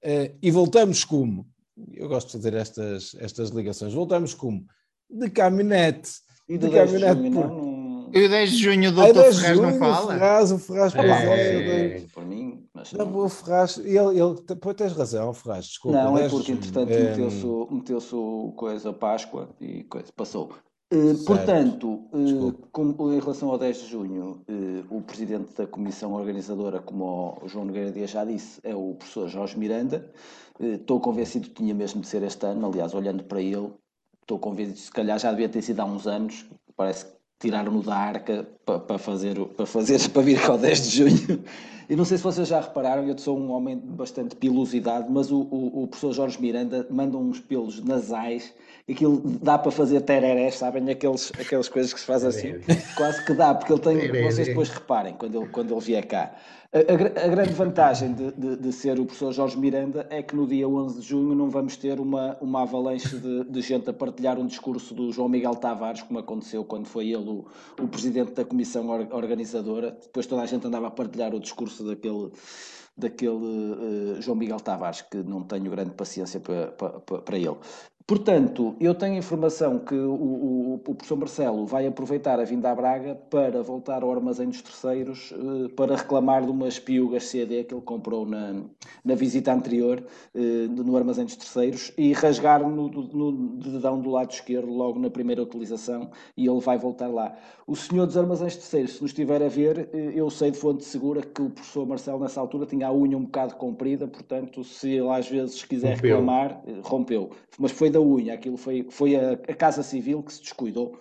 Uh, e voltamos como? Eu gosto de fazer estas, estas ligações. Voltamos como? De caminhonete. E de de 10 de caminhonete junho, por- não, não... E o 10 de junho o Ai, doutor 10 de Ferraz não junho, fala? O Ferraz, o Ferraz, pois É. é, por mim, mas Não, não. o Ferraz, ele, ele pois tens razão, Ferraz, desculpa. Não, é 10 de porque entretanto meteu-se o- meteu-se o coisa Páscoa e coisa, passou. Eh, portanto, como- em relação ao 10 de junho, eh, o presidente da comissão organizadora, como o João Nogueira Dias já disse, é o professor Jorge Miranda. Estou convencido que tinha mesmo de ser este ano, aliás, olhando para ele, estou convencido que se calhar já devia ter sido há uns anos, parece que tiraram-no da arca para, para, fazer, para fazer para vir ao 10 de junho. E não sei se vocês já repararam, eu sou um homem de bastante pilosidade, mas o, o, o professor Jorge Miranda manda uns pelos nasais, aquilo dá para fazer tererés, sabem? Aqueles, aquelas coisas que se faz assim, quase que dá, porque ele tem, vocês depois reparem, quando ele, quando ele vier cá. A, a, a grande vantagem de, de, de, ser o professor Jorge Miranda é que no dia 11 de junho não vamos ter uma, uma avalanche de, de gente a partilhar um discurso do João Miguel Tavares, como aconteceu quando foi ele o, o presidente da comissão organizadora. Depois toda a gente andava a partilhar o discurso daquele daquele uh, João Miguel Tavares, que não tenho grande paciência para, para, para ele. Portanto, eu tenho informação que o, o, o, professor Marcelo vai aproveitar a vinda à Braga para voltar ao armazém dos terceiros uh, para reclamar de umas piugas CD que ele comprou na, na visita anterior uh, no armazém dos terceiros e rasgar no, no dedão do lado esquerdo logo na primeira utilização e ele vai voltar lá. O senhor dos armazéns terceiros, se nos estiver a ver, uh, eu sei de fonte segura que o professor Marcelo nessa altura tinha a unha um bocado comprida, portanto, se ele às vezes quiser rompeu. reclamar, rompeu. Mas foi da da unha, aquilo foi, foi a, a Casa Civil que se descuidou,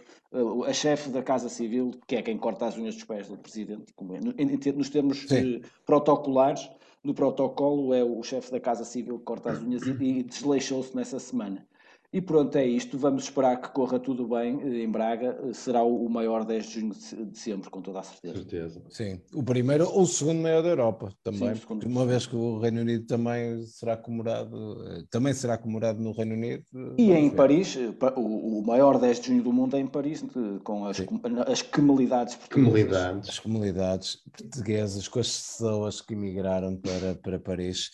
a chefe da Casa Civil, que é quem corta as unhas dos pés do Presidente, é, nos termos eh, protocolares, no protocolo é o chefe da Casa Civil que corta as unhas e, e desleixou-se nessa semana. E pronto, é isto. Vamos esperar que corra tudo bem eh, em Braga. Eh, será o maior 10 de junho de sempre, com toda a certeza. certeza. Sim, o primeiro ou o segundo maior da Europa também, Sim, uma vez que o Reino Unido também será comemorado, eh, também será comemorado no Reino Unido. E em ver. Paris, o, maior 10 de junho do mundo é em Paris, com as, as comunidades portuguesas. As comunidades portuguesas, com as pessoas que emigraram para, para Paris.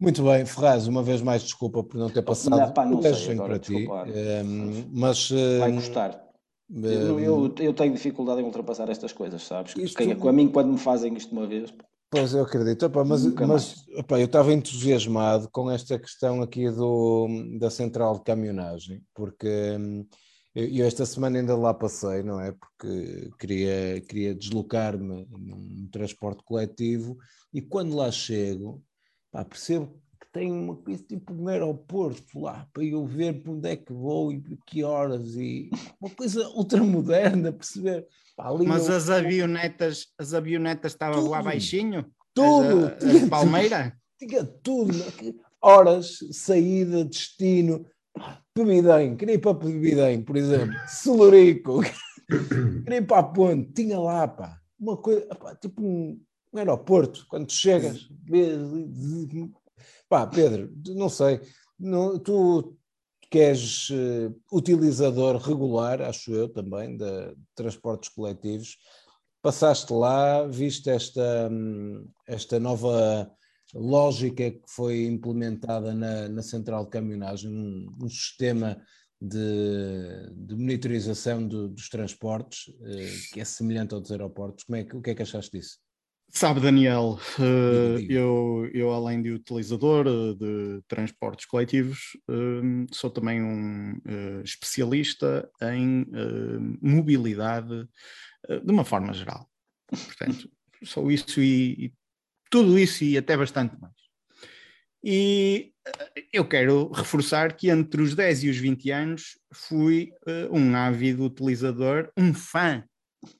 Muito bem, Ferraz, uma vez mais desculpa por não ter passado não, pá, não sei, para ti, um, ehm, mas... Vai custar. Um, eu, eu, eu, tenho dificuldade em ultrapassar estas coisas, sabes? Isto... a mim, quando me fazem isto uma vez... Pois, eu acredito. Opa, mas mas opa, eu estava entusiasmado com esta questão aqui do, da central de caminhonagem, porque eu, eu, esta semana ainda lá passei, não é? Porque queria, queria deslocar-me num transporte coletivo e quando lá chego, Pá, percebo que tem uma coisa tipo um aeroporto lá para eu ver para onde é que vou e que horas e uma coisa ultramoderna, perceber. Pá, Mas eu... as avionetas, as avionetas estavam tudo, lá baixinho? Tudo! As, a Palmeira? Tinha tudo, horas, saída, destino, Bebidem, queria ir para Bebidem, por exemplo, Celurico, queria ir para a ponte, tinha lá, pá, uma coisa, pá, tipo um, um aeroporto, quando tu chegas, pá, Pedro, não sei, não, tu que és uh, utilizador regular, acho eu também, de, transportes coletivos, passaste lá, viste esta, hum, esta nova lógica que foi implementada na, na central de caminhonagem, um, um sistema de, de monitorização do, dos transportes, uh, que é semelhante ao dos aeroportos. Como é que, o que é que achaste disso? Sabe, Daniel, uh, eu, eu, além de utilizador uh, de transportes coletivos, uh, sou também um especialista em mobilidade de uma forma geral. Portanto, sou isso e, e, tudo isso e até bastante mais. E eu quero reforçar que entre os 10 e os 20 anos fui um ávido utilizador, um fã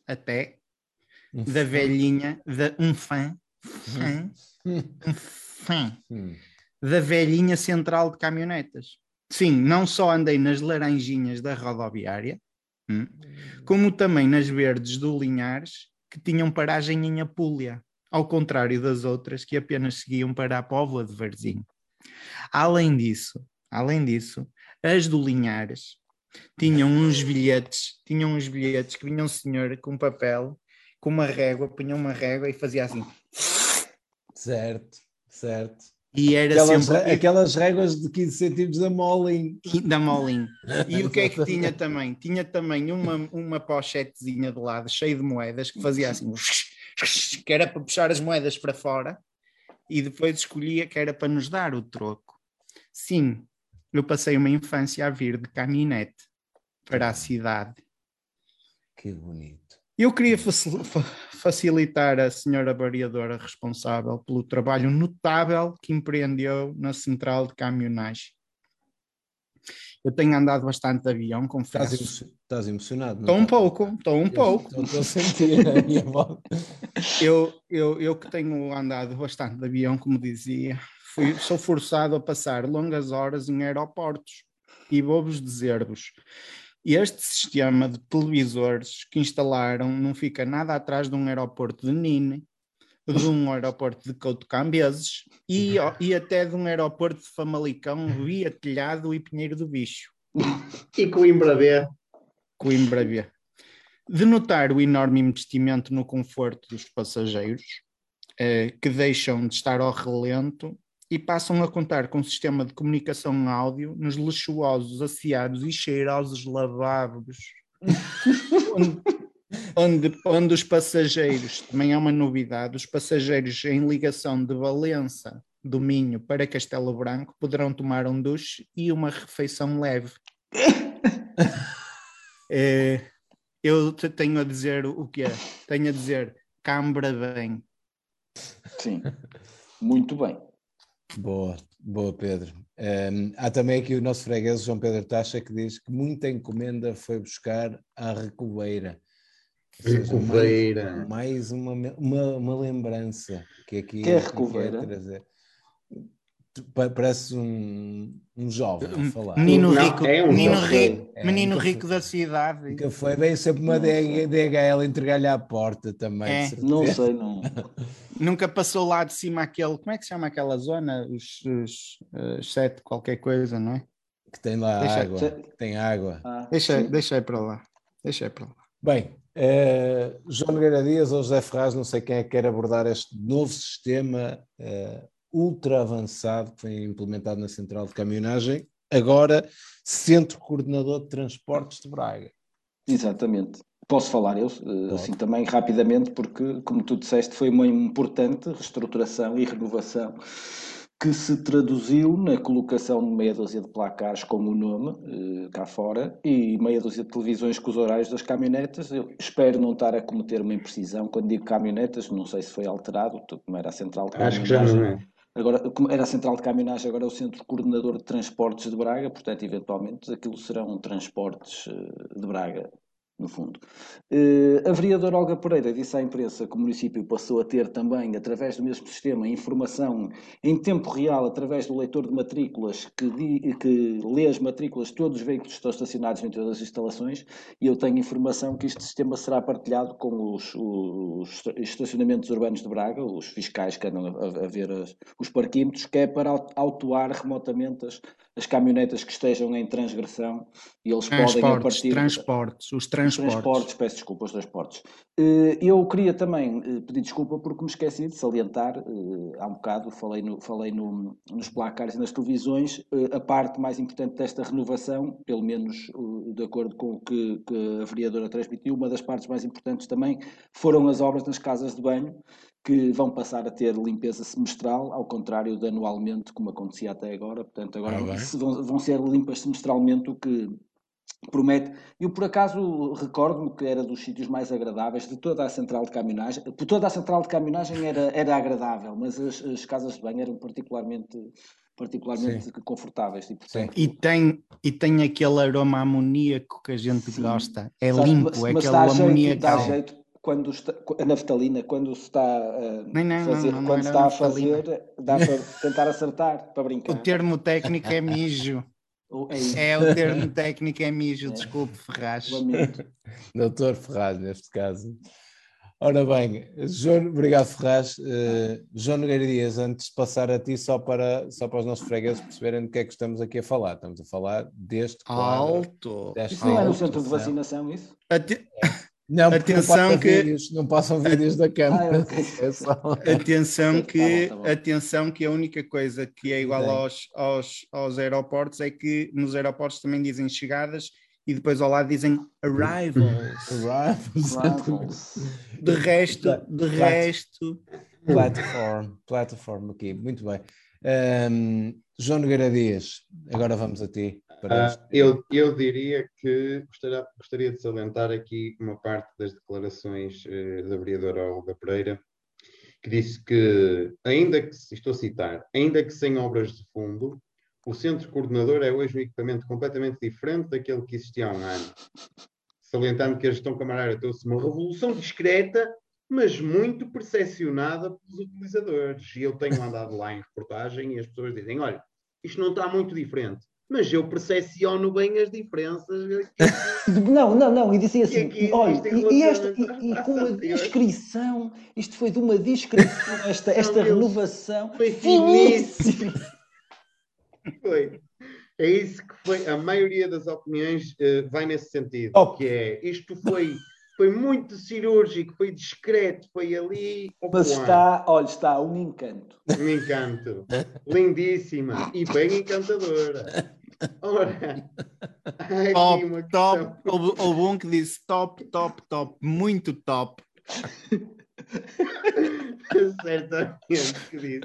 até da velhinha, da, um fã, fã, um fã da velhinha central de caminhonetas. Sim, não só andei nas laranjinhas da rodoviária, hum, como também nas verdes do Linhares, que tinham paragem em Apulia, ao contrário das outras que apenas seguiam para a Póvoa de Varzinho. Além disso, além disso, as do Linhares tinham uns bilhetes, tinham uns bilhetes que vinha um senhor com papel com uma régua, punha uma régua e fazia assim. Certo, certo. E era aquelas, sempre... aquelas réguas de 15 centímetros da Molin. Da Molin. E o que é que tinha também? Tinha também uma, uma pochetezinha de lado, cheia de moedas, que fazia assim, que era para puxar as moedas para fora, e depois escolhia que era para nos dar o troco. Sim, eu passei uma infância a vir de caminhonete para a cidade. Que bonito. Eu queria facilitar a senhora variadora responsável pelo trabalho notável que empreendeu na central de caminhonagem. Eu tenho andado bastante de avião, Estás, confesso. emo- estás emocionado? não Estou um estás? pouco, estou um pouco. Eu Estou a sentir a minha voz. Eu, eu, eu que tenho andado bastante de avião, como dizia, fui, sou forçado a passar longas horas em aeroportos. E vou-vos dizer-vos, este sistema de televisores que instalaram não fica nada atrás de um aeroporto de Nine, de um aeroporto de Couto Cambeses e, e até de um aeroporto de Famalicão, via Telhado e Pinheiro do Bicho. E Coimbra B. Coimbra B. De notar o enorme investimento no conforto dos passageiros, eh, que deixam de estar ao relento e passam a contar com um sistema de comunicação áudio nos luxuosos, asseados e cheirosos lavabos, onde, onde, onde os passageiros, também é uma novidade, os passageiros em ligação de Valença, do Minho, para Castelo Branco poderão tomar um duche e uma refeição leve. Eh, eu te- tenho a dizer o que é? Tenho a dizer Cambra bem. Sim, muito bem. Boa, boa, Pedro. Ehm, há também aqui o nosso freguês, João Pedro Taxa, que diz que muita encomenda foi buscar à Recoveira. Seja, mais- Recoveira. Mais, uma, uma, uma lembrança que aqui Que é que Recoveira? trazer. Parece um, um jovem a falar. Menino Não, rico, é um menino, rico, É, menino rico foi- da cidade. Nunca foi bem sempre uma Não DHL entregar-lhe à porta também. É. Não sei, não. Nunca passou lá de cima aquele, como é que se chama aquela zona? Os, os eh, sete, qualquer coisa, não é? Que tem lá Deixa- água. Que tem água. Ah, Deixa, sim. deixa aí para lá. Deixa aí para lá. Bem, eh, João Nogueira Dias ou José Ferraz, não sei quem é que quer abordar este novo sistema eh, ultra avançado que foi implementado na Central de Caminhonagem, agora Centro Coordenador de Transportes de Braga. Exatamente. Posso falar eu, eh, assim também rapidamente, porque, como tu disseste, foi uma importante reestruturação e renovação que se traduziu na colocação de meia dúzia de placares com o nome eh, cá fora e meia dúzia de televisões com os horários das caminhonetas. Eu espero não estar a cometer uma imprecisão quando digo caminhonetas, não sei se foi alterado, como era a central de Acho que já não é. Agora, como era a central de caminhonagem, agora é o Centro Coordenador de Transportes de Braga, portanto, eventualmente, aquilo serão transportes eh, de Braga, no fundo. Eh, a vereadora Olga Pereira disse à imprensa que o município passou a ter também, através do mesmo sistema, informação em tempo real, através do leitor de matrículas, que, di- que lê as matrículas de todos os veículos que estão estacionados todas as instalações, e eu tenho informação que este sistema será partilhado com os, os estacionamentos urbanos de Braga, os fiscais que andam a, a ver as- os parquímetros, que é para au- autuar remotamente as, as caminhonetas que estejam em transgressão e eles podem, a partir transportes, os transportes. transportes, peço desculpa, os transportes. Eh, Eu queria também eh, pedir desculpa porque me esqueci de salientar, eh, há um bocado falei, no, falei no- nos placares e nas televisões, a parte mais importante desta renovação, pelo menos de acordo com o que, que a vereadora transmitiu, uma das partes mais importantes também foram as obras nas casas de banho, que vão passar a ter limpeza semestral, ao contrário de anualmente, como acontecia até agora. Portanto, agora Ah, vão, vão ser limpas semestralmente, o que promete. Eu, por acaso, recordo-me que era dos sítios mais agradáveis de toda a central de caminhonagem. Por toda a central de caminhonagem era, era agradável, mas as, as casas de banho eram particularmente, particularmente confortáveis. E, portanto, E tem, e tem aquele aroma amoníaco que a gente Sim. gosta. É sabes, limpo, mas- é mas aquele jeito, dá amoníaco. jeito quando está, a naftalina, quando se está a Não, não, fazer, não, não quando está a fazer, dá para tentar acertar, para O brincar. termo técnico é mijo. É É o termo técnico é mijo, É. desculpe, Ferraz. lamento. Doutor Ferraz, neste caso. Ora bem, João, obrigado Ferraz. Eh, João Nogueira Dias, antes de passar a ti, só para, só para os nossos fregueses perceberem do que é que estamos aqui a falar. Estamos a falar deste quadro. Alto. desta Isso não é no centro de vacinação, isso? Não, porque Atenção não passam que- vídeos, não passam vídeos da câmara. Ah. É só- Atenção Tá que, bom, tá bom. atenção que a única coisa que é igual Bem. aos, aos, aos aeroportos é que nos aeroportos também dizem chegadas e depois ao lado dizem arrivals. Arrivals. Rivals. De resto, de Plat- resto, Platform, platform aqui, muito bem. Ahm, João Nogueira Dias, agora vamos a ti. Para Ah, eu, eu diria que gostaria, gostaria de salientar aqui uma parte das declarações eh, da vereadora Olga Pereira, que disse que, ainda que, estou a citar, ainda que sem obras de fundo, O centro coordenador é hoje um equipamento completamente diferente daquele que existia há um ano. Salientando que a gestão camarária trouxe uma revolução discreta, mas muito percepcionada pelos utilizadores. E eu tenho andado lá em reportagem e as pessoas dizem: olha, isto não está muito diferente, mas eu percepciono bem as diferenças. Não, não, não, e dizia E assim: aqui, olha, e, e esta, e, e com anterior. descrição, isto foi de uma descrição, esta, esta renovação foi finíssima. Foi. É isso que foi. A maioria das opiniões eh, vai nesse sentido. Top. Que é, isto foi, foi muito cirúrgico, foi discreto, foi ali. Mas plano. está, olha, está um encanto. Um encanto. Lindíssima e bem encantadora. Ora, Top, top. Houve, houve um que disse top, top, top, muito top. Certamente que disse.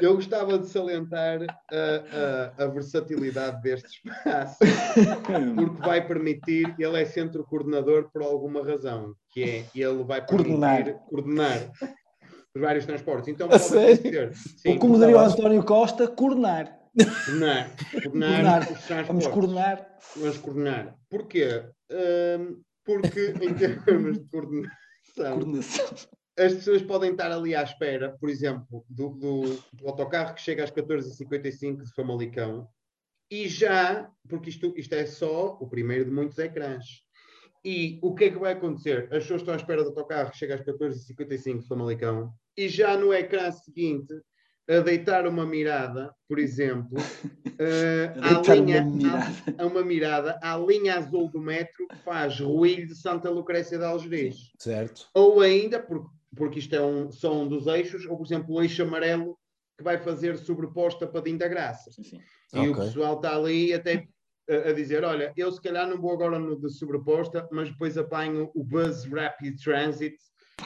Eu gostava de salientar a, a- a versatilidade deste espaço, porque vai permitir, ele é centro coordenador por alguma razão, que é ele vai permitir Coordenar. coordenar, os vários transportes. Então pode ser, sim, Ou como diria o António Costa, coordenar. Coordenar, coordenar. Vamos coordenar. Vamos coordenar. Porquê? Hum, porque em termos de coordenação, Coordenação. as pessoas podem estar ali à espera, por exemplo, do, do- do autocarro que chega às 14h55 de Famalicão, e já, porque isto, isto é só o primeiro de muitos ecrãs. E o que é que vai acontecer? As pessoas estão à espera do autocarro que chega às 14h55 de Famalicão, e já no ecrã seguinte, a deitar uma mirada, por exemplo, eh, à Deitar uma linha, mirada. à- a uma mirada à linha azul do metro que faz Ruilho de Santa Lucrécia de Algeriz. Certo? Ou ainda, porque, porque isto é um, só um dos eixos, ou por exemplo o eixo amarelo que vai fazer sobreposta para Dinda Graça. Sim, sim. E o Ok. pessoal está ali até a, a dizer, olha, eu se calhar não vou agora no de sobreposta, mas depois apanho o Buzz Rapid Transit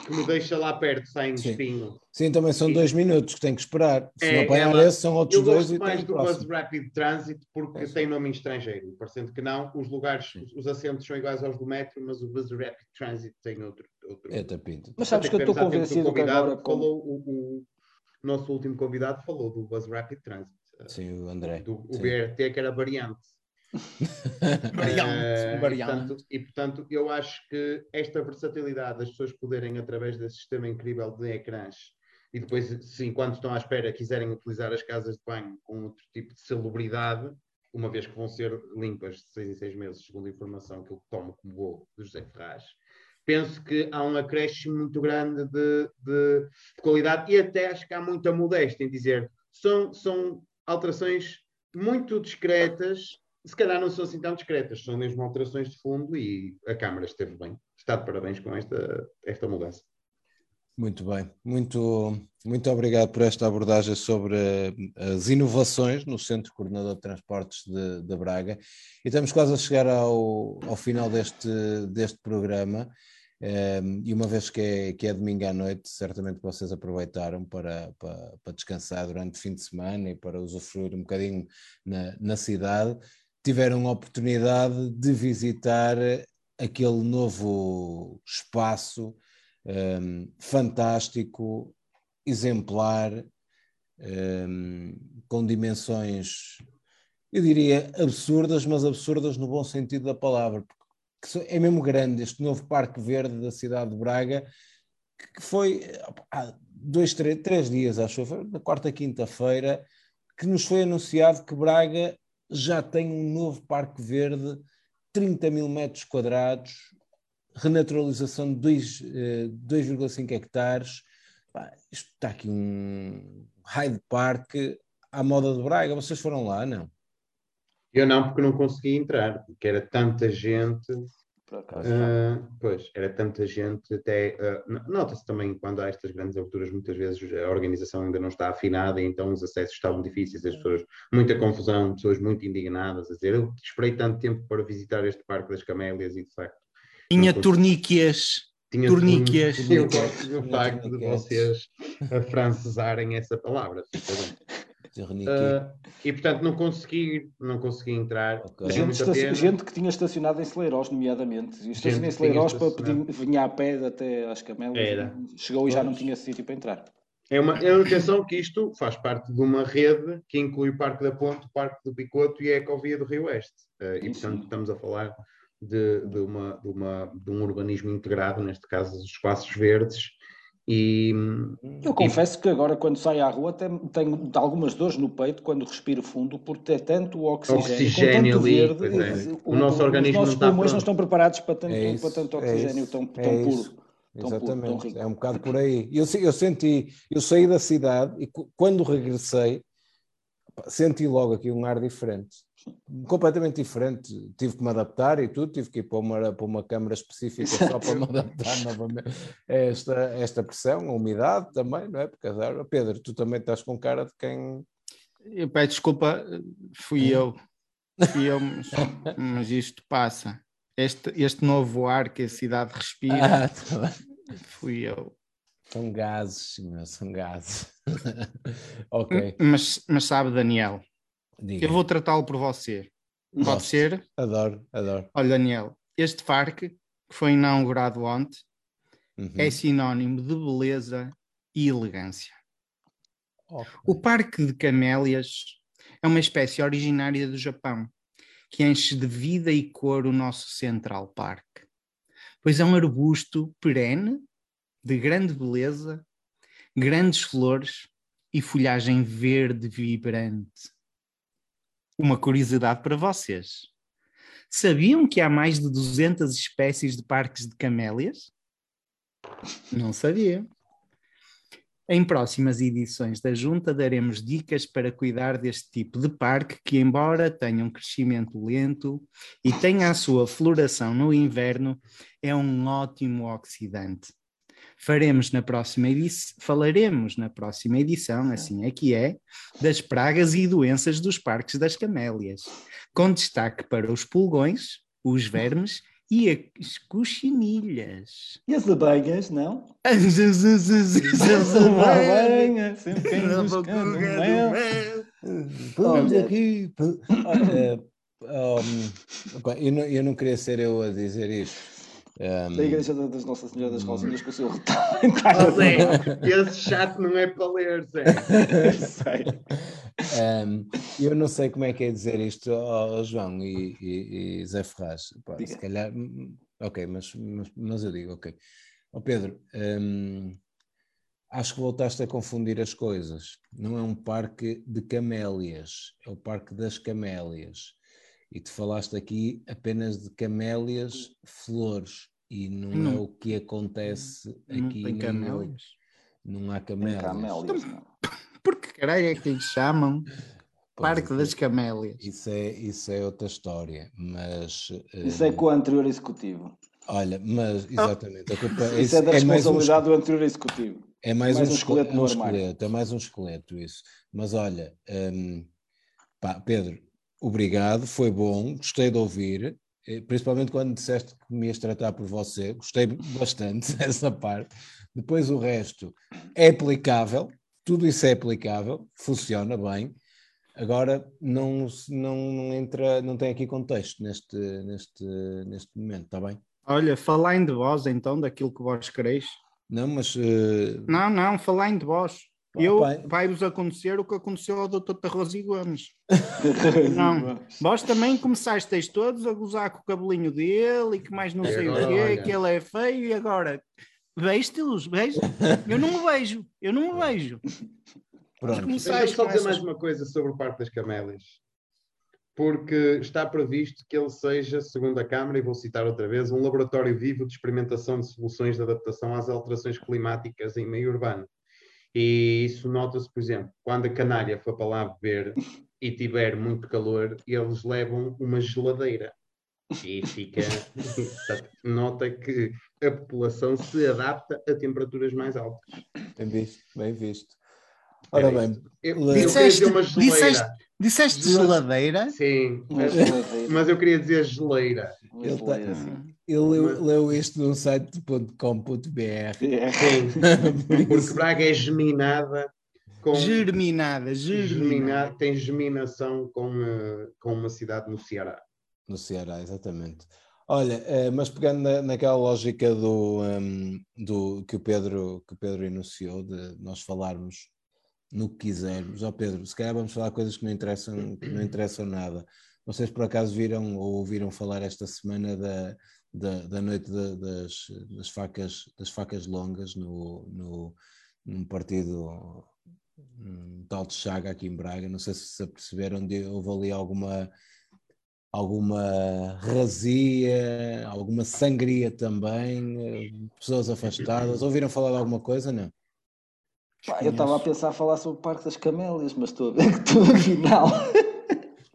que me deixa lá perto, sai um Sim. espinho. Sim, também são E- dois minutos que tem que esperar. Se É, não apanhar ela- esse, são outros Eu dois gosto e mais o do Buzz próximo. Rapid Transit porque É, sim. tem nome em estrangeiro. Parecendo que não, os lugares, os, os assentos são iguais aos do metro, mas o Buzz Rapid Transit tem outro. outro É tapinto. Mas sabes que eu estou convencido um que agora falou, o, o nosso último convidado falou do Buzz Rapid Transit. Sim, o André. Do, o Sim. BRT que era variante. Variante, Eh, E variante. portanto, e, portanto, eu acho que esta versatilidade das pessoas poderem, através desse sistema incrível de ecrãs, e depois, se enquanto estão à espera, quiserem utilizar as casas de banho com outro tipo de celebridade, uma vez que vão ser limpas de seis em seis meses, segundo a informação que eu tomo como vou do José Ferraz, penso que há um acréscimo muito grande de, de- de qualidade e até acho que há muita modéstia em dizer são, são alterações muito discretas, se calhar não são assim tão discretas, são mesmo alterações de fundo e a Câmara esteve bem. Está de parabéns com esta, esta mudança. Muito bem, muito, muito obrigado por esta abordagem sobre eh, as inovações no Centro Coordenador de Transportes de, de Braga. E estamos quase a chegar ao, ao final deste, deste programa. eh, e uma vez que é, que é domingo à noite, certamente vocês aproveitaram para, para, para descansar durante o fim de semana e para usufruir um bocadinho na, na cidade. Tiveram a oportunidade de visitar aquele novo espaço um, fantástico, exemplar, um, com dimensões, eu diria, absurdas, mas absurdas no bom sentido da palavra, porque é mesmo grande este novo Parque Verde da cidade de Braga, que- foi opa, há dois, três, três dias, acho, foi na quarta, quinta-feira, que nos foi anunciado que Braga já tem um novo Parque Verde, 30 mil metros quadrados, renaturalização de dois, eh, 2,5 hectares. Pá, isto está aqui um Hyde Park à moda de Braga. Vocês foram lá, não? Eu não, porque não consegui entrar, porque era tanta gente. Por acaso. ah, pois, era tanta gente, até. n- Nota-se também quando há estas grandes aberturas, muitas vezes a organização ainda não está afinada, e então os acessos estavam difíceis, as pessoas, muita confusão, pessoas muito indignadas, a dizer: Eu esperei tanto tempo para visitar este Parque das Camélias, e de facto. Tinha Não, torníqueas. Tinha Torníqueas. tudo- Eu gosto do facto de vocês afrancesarem essa palavra. Ah, e portanto não consegui, não consegui entrar. Ok. Deu Gente, estaci- gente que tinha estacionado em Celeiros, nomeadamente. E Estacionei em Celeiros para pedir, vinha a pé até às camelas. Era. Chegou e já não tinha sítio para entrar. É uma, é uma atenção que isto faz parte de uma rede que inclui o Parque da Ponte, o Parque do Picoto e a Ecovia do Rio Oeste. Eh, e, portanto, estamos a falar de, de uma, de, uma, de um urbanismo integrado, neste caso, os espaços verdes. E, Eu confesso que agora, quando saio à rua, tenho algumas dores no peito quando respiro fundo, porque é tanto oxigênio, Oxigênio com tanto ali, verde, é. eh, O nosso organismo os nossos não pulmões pronto. não estão preparados para tanto, É isso, para tanto é oxigênio isso, tão, é tão puro. Tão puro, tão Exatamente, rico. é um bocado por aí. Eu, eu senti, eu saí da cidade e quando regressei, senti logo aqui um ar diferente, completamente diferente. Tive que me adaptar e tudo, tive que ir para uma, para uma câmara específica só para me adaptar novamente a esta, esta pressão, a umidade também, não é? Porque, Pedro, tu também estás com cara de quem. Eu peço desculpa, fui eu. Fui eu, mas, mas isto passa. Este, este novo ar que a cidade respira, Ah, tá fui eu. São gases, senhor, são gases. ok, Mas, mas sabe, Daniel, diga. eu vou tratá-lo por você. Pode Gosto. ser? Adoro, adoro. Olha, Daniel, este parque que foi inaugurado ontem Uhum. é sinónimo de beleza e elegância. Ok. O Parque de Camélias é uma espécie originária do Japão, que enche de vida e cor o nosso Central Park, pois é um arbusto perene, de grande beleza, grandes flores e folhagem verde vibrante. Uma curiosidade para vocês. Sabiam que há mais de 200 espécies de parques de camélias? Não sabia. Em próximas edições da Junta daremos dicas para cuidar deste tipo de parque que, embora tenha um crescimento lento e tenha a sua floração no inverno, é um ótimo oxidante. Faremos na próxima edição, falaremos na próxima edição, assim é que é, das pragas e doenças dos parques das camélias, com destaque para os pulgões, os vermes e as cochinilhas. E as abelhas, não? As Uma abelha, sempre quem buscando mel. Vamos Olha. aqui. Ah, não, eu não queria ser eu a dizer isto. Um, Da Igreja da- das Nossa Senhora das Rosinhas com o seu retalho. Oh, Zé, esse chato não é para ler, Zé. Sei. um, eu não sei como é que é dizer isto ao João e, e- e Zé Ferraz. Pá, se calhar. hum, Ok, mas, mas, mas eu digo, ok. Ó Pedro, um, acho que voltaste a confundir as coisas. Não é um parque de camélias, é o parque das camélias. E tu falaste aqui apenas de camélias flores. E não, é Não. o que acontece Não aqui. tem camélias. no- Não há Tem camélias. camélias, não. Por que caralho é que lhe chamam Parque das Camélias? Isso é, isso é outra história, mas Isso é eh, com o anterior executivo. olha, mas exatamente, a culpa Isso isso é da é mais um, responsabilidade do anterior executivo. é mais, mais um, um esqueleto, um esqueleto, é mais um esqueleto isso. Mas olha, hum, pá, Pedro, obrigado, foi bom, gostei de ouvir, eh, principalmente quando disseste que me ias tratar por você, gostei bastante dessa parte. Depois o resto é aplicável, tudo isso é aplicável, funciona bem. Agora não, não, não entra, não tem aqui contexto neste, neste, neste momento, está bem? Olha, falai de vós então, daquilo que vós quereis. Não, mas eh, Não, não, falai de vós. Eu, vai-vos acontecer o que aconteceu ao Dr. Tarrosi Gomes. Não. Vós também começasteis todos a gozar com o cabelinho dele e que mais não E sei agora, o quê, olha. que ele é feio e agora... Vejo-te-los, vejo? Eu não me vejo, eu não me vejo. pronto. Começaste Deixa-me só dizer essas- mais uma coisa sobre o Parque das Camélias. Porque está previsto que ele seja, segundo a Câmara, e vou citar outra vez, um laboratório vivo de experimentação de soluções de adaptação às alterações climáticas em meio urbano. E isso nota-se, por exemplo, quando a canária for para lá beber e tiver muito calor, eles levam uma geladeira. E fica. nota que a população se adapta a temperaturas mais altas. Bem visto, bem visto. Ora Era bem, Eu, eu Disseste- dizer uma geleira. disseste- Disseste geladeira? Sim, mas, mas eu queria dizer geleira. Ele tá- geleira, sim. ele leu, leu isto num site de .com.br. É. Porque Braga é geminada com. Germinada, germina- germinada. tem germinação com, eh, com uma cidade no Ceará. No Ceará, exatamente. Olha, eh, mas pegando na- naquela lógica do, hum, do que o Pedro que o Pedro enunciou de nós falarmos no que quisermos, ó Pedro, se calhar vamos falar coisas que não interessam, que não interessam nada. Vocês por acaso viram ou ouviram falar esta semana da, da, da noite da- das, das facas das facas longas no, no num partido um tal de Chaga aqui em Braga, não sei se se aperceberam, de, houve ali alguma alguma razia, alguma sangria também, pessoas afastadas. Ouviram falar de alguma coisa? Não. Pá, eu estava a pensar a falar sobre o Parque das Camélias, mas estou a ver que tu afinal.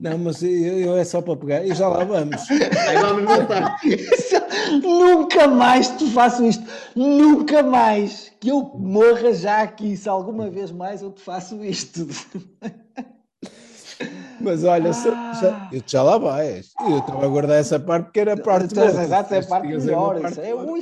Não, mas eu, eu é só para pegar e já lá vamos. Aí vamos voltar. Nunca mais te faço isto. Nunca mais que eu morra já aqui. Se alguma vez mais eu te faço isto. Mas olha, se- já, eu já lá vais. Eu estava a guardar essa parte porque era a parte. Exato, é a parte uma melhor. Isso é boa.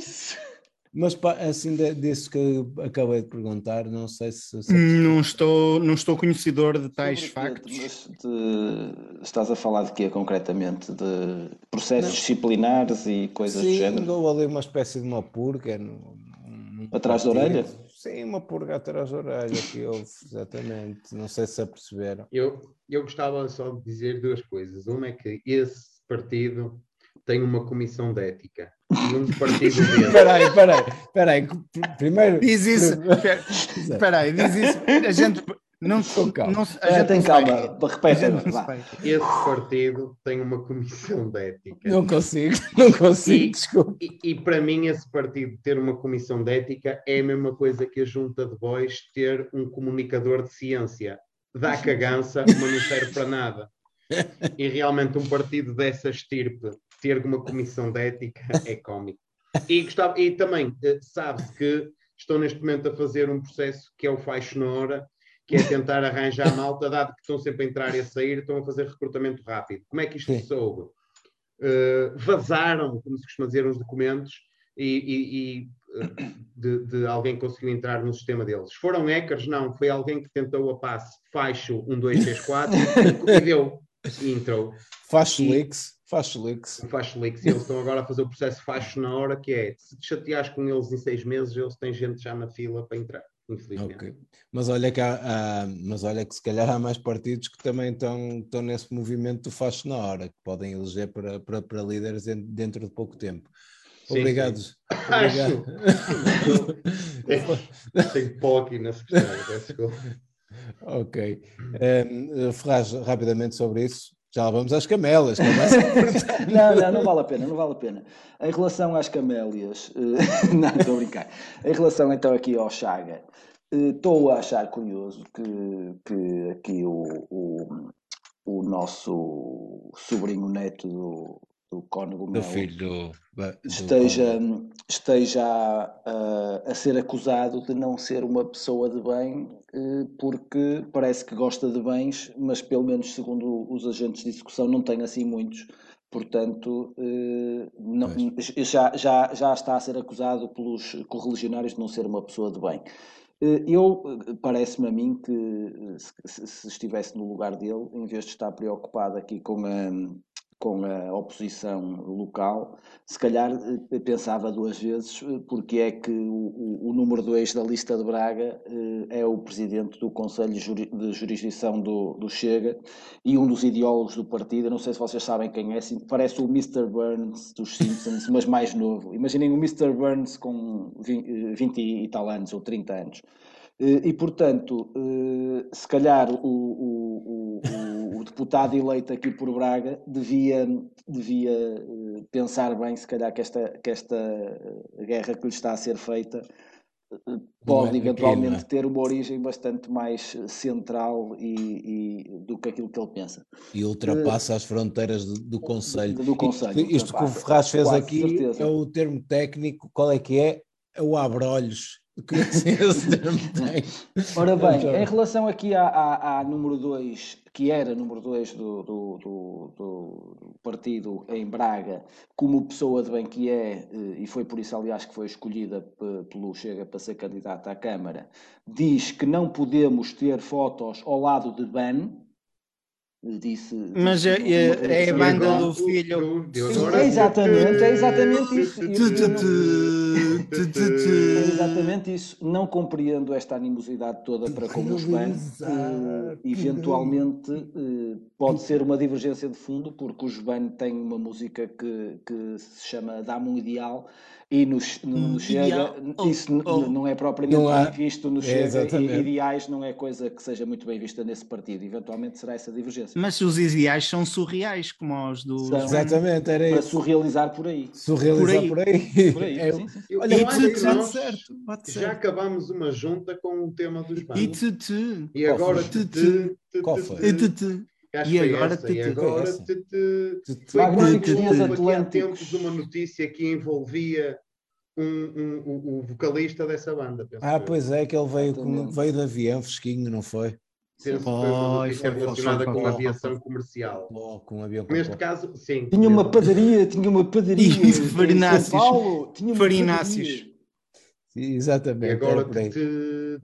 Mas assim de- disso que eu acabei de perguntar, não sei se. se- Não estou, não estou conhecedor de tais Sobre factos. Mas de- Estás a falar de quê concretamente? De processos disciplinares e coisas do Sim, género? houve ali uma espécie de uma purga. no- num Atrás da partido. orelha? Sim, uma purga atrás da orelha que houve, exatamente. Não sei se aperceberam. Eu, eu gostava só de dizer duas coisas. Uma é que esse partido tem uma comissão de ética. E um partido dele. Espera aí, espera aí, espera aí. pr- Primeiro. Diz isso. Exato. Espera aí, diz isso. A gente não, Com calma. não, a gente tem calma, repete. Esse partido tem uma comissão de ética. Não consigo, não consigo, E- desculpa. E, e para mim, esse partido ter uma comissão de ética é a mesma coisa que a Junta de Bois ter um comunicador de ciência. Dá cagança, mas não serve para nada. E realmente um partido dessa estirpe ter uma comissão de ética é cómico. E, gostava, e também eh, sabe-se que estão neste momento a fazer um processo que é o faixo na hora, que é tentar arranjar malta, dado que estão sempre a entrar e a sair, estão a fazer recrutamento rápido. Como é que isto se soube? Uh, vazaram, como se costuma dizer, uns documentos e, e- e, uh, de, de alguém que conseguiu entrar no sistema deles. Foram hackers? Não, foi alguém que tentou a passe faixo 1234 e deu e entrou. E- leaks, faz leaks. O Faixo Leaks, e eles estão agora a fazer o processo faixo na hora, que é se te chateares com eles em seis meses, eles têm gente já na fila para entrar, infelizmente. Ok. Mas olha, que há, há- mas olha que se calhar há mais partidos que também estão, estão nesse movimento do faz na hora, que podem eleger para, para, para líderes en- dentro de pouco tempo. Sim, Obrigado. sim. Obrigado. Tenho pó aqui na secretária, desculpa. ok. Um, Ferraz, rapidamente sobre isso. Já vamos às camelas. que é. Não, não, não vale a pena, não vale a pena. Em relação às camélias, eh, não, estou a brincar. Em relação então aqui ao Chaga, eh, estou a achar curioso que, que aqui o, o, o nosso sobrinho neto do, do Cónigo do Melo filho do, do- esteja, esteja a, a ser acusado de não ser uma pessoa de bem, porque parece que gosta de bens, mas pelo menos segundo os agentes de execução não tem assim muitos. Portanto, eh, não- já, já, já está a ser acusado pelos correligionários de não ser uma pessoa de bem. Eh, Eu, eh, parece-me a mim que eh, se- se estivesse no lugar dele, em vez de estar preocupado aqui com a, com a oposição local, se calhar eh, pensava duas vezes eh, porque é que o, o- número 2 da lista de Braga eh, é o presidente do Conselho de Jurisdição do, do Chega e um dos ideólogos do partido. Não sei se vocês sabem quem é, parece o Mr. Burns dos Simpsons, mas mais novo. Imaginem o Mr. Burns com 20, eh, 20 e tal anos ou 30 anos. E, portanto, se calhar o, o- o- o- deputado eleito aqui por Braga devia, devia eh, pensar bem, se calhar, que esta, que esta eh, guerra que lhe está a ser feita eh, é pode daqui, eventualmente é? ter uma origem bastante mais central e, e do que aquilo que ele pensa. e ultrapassa as fronteiras do, do Conselho. Do Conselho, Isto, isto que o Ferraz fez aqui certeza. é o termo técnico, qual é que é? É o abre-olhos. Ora bem, Então. em relação aqui à, à, à número 2, que era número 2 do, do, do, do- do partido em Braga, como pessoa de bem que é, eh, e foi por isso, aliás, que foi escolhida pe- pelo Chega para ser candidata à Câmara, diz que não podemos ter fotos ao lado de Ban, disse. Mas é- é- é a banda do filho. Sim, é exatamente, é exatamente isso. É exatamente isso. Não compreendo esta animosidade toda para com o Espanha. Finalizar, eventualmente eh, pode ser uma divergência de fundo, porque o Espanha tem uma música que, que se chama Dá-me um Ideal e no, Che- no, no Um Chega. Oh, isso oh. não é propriamente Não há. bem visto no É, Chega e ideais não é coisa que seja muito bem vista nesse partido. Eventualmente será essa divergência. Mas os ideais são surreais, como os dos. São. Exatamente, era Para isso. surrealizar por aí. Surrealizar Por por aí. Por aí, É, sim, sim. Eu- Olha, E nós certo, já acabámos uma junta com o tema dos E bancos. tu, tu. E agora Qual foi? tu, tu, foi? E acho E que foi agora essa, tu, e agora essa. tu, tu. Tu- Foi Magníficos quando Dias houve há tempos uma notícia que envolvia um, um- o, o vocalista dessa banda. penso Ah, pois é, que ele veio, com- Exatamente. veio de avião fresquinho, não foi? Penso que foi uma Foi, notícia foi, foi, relacionada foi, com foi, a foi, aviação foi. comercial. Com um avião Neste caso, sim. Tinha uma padaria, tinha uma padaria. E em farináceos. São Paulo, tinha uma Farináceos. Sim, E Exatamente. agora tu,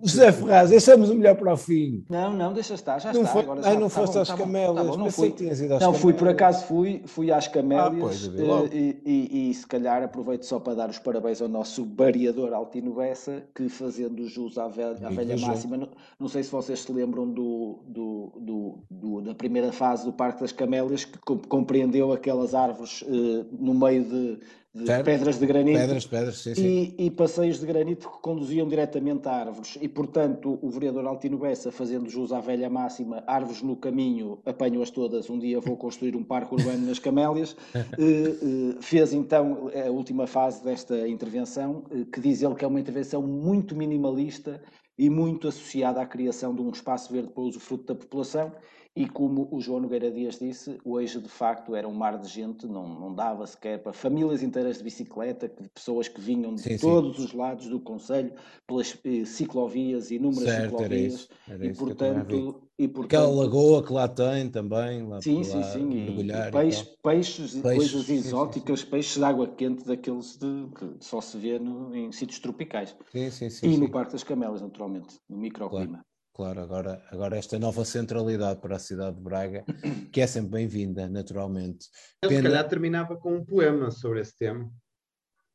José Ferraz, deixamos o melhor para o fim. Não, não, deixa estar, já Não, está. foi, agora ai, já- não tá foste bom, às tá camélias, tá bom, não fui. que tinhas ido às Não, fui por acaso, fui, fui às camélias logo. eh, e, e- e se calhar aproveito só para dar os parabéns ao nosso variador Altino Bessa, que fazendo jus à velha, à velha máxima, não, não sei se vocês se lembram do, do- do- do- da primeira fase do Parque das Camélias, que com- compreendeu aquelas árvores eh, no meio de, de Certo. pedras de granito. Pedras, pedras, sim, sim. E, e passeios de granito que conduziam diretamente a árvores. E, portanto, o vereador Altino Bessa, fazendo jus à velha máxima, árvores no caminho, apanho-as todas, um dia vou construir um parque urbano nas Camélias, eh, eh, fez então a última fase desta intervenção, eh, que diz ele que é uma intervenção muito minimalista e muito associada à criação de um espaço verde para o usufruto da população. E como o João Nogueira Dias disse, hoje de facto era um mar de gente, não, não dava sequer para famílias inteiras de bicicleta, que- de pessoas que vinham de Sim, sim. todos os lados do Conselho, pelas eh, ciclovias, inúmeras Certo, era ciclovias, isso. Era e isso também vi. portanto, e Aquela portanto lagoa que lá tem também, lá Sim, sim, lá, sim. E, e e peixe- tal. peixes e Peixes, coisas sim, sim, sim. exóticas, peixes de água quente daqueles de, que só se vê no- em sítios tropicais. Sim, sim, sim. e sim. no Parque das Camélias, naturalmente, no microclima. Claro, agora, agora esta nova centralidade para a cidade de Braga, que é sempre bem-vinda, naturalmente. Eu se Pena- calhar terminava com um poema sobre esse tema.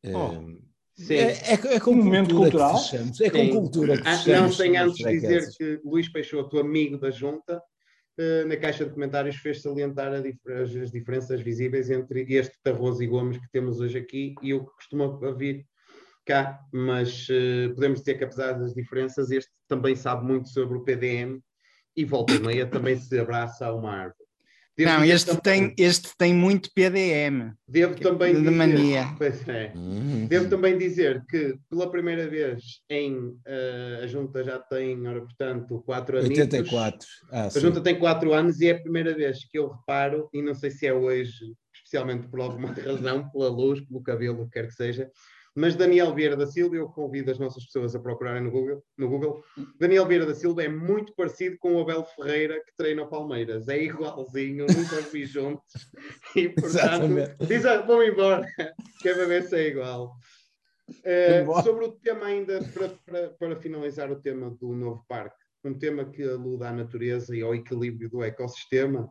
eh, Sim. é, é, é com Um momento cultura cultural. fechamos. É com Sim. cultura que Ah, fechamos. não sem os antes dizer fregueses. que Luís Peixoto, amigo da Junta, eh, na caixa de comentários fez salientar as diferenças visíveis entre este Tarroso e Gomes que temos hoje aqui e o que costuma vir cá, mas eh, podemos dizer que apesar das diferenças, este também sabe muito sobre o PDM e volta e meia também se abraça a uma árvore. Devo Não, este também- tem, este tem muito PDM. Devo também de dizer, mania. Pois é. Uhum. Devo também dizer que pela primeira vez em eh, a junta já tem, ora, portanto, quatro anos. 84. Ah, A sim. junta tem quatro anos e é a primeira vez que eu reparo, e não sei se é hoje, especialmente por alguma razão, pela luz, pelo cabelo, o que quer que seja, mas Daniel Vieira da Silva, eu convido as nossas pessoas a procurarem no Google, no Google. Daniel Vieira da Silva é muito parecido com o Abel Ferreira que treina o Palmeiras, é igualzinho, nunca os vi juntos, e portanto, Exatamente. diz, ah, vão embora, que é para ver se é igual. Embora. sobre o tema ainda, para, para, para finalizar o tema do novo parque, um tema que aluda à natureza e ao equilíbrio do ecossistema,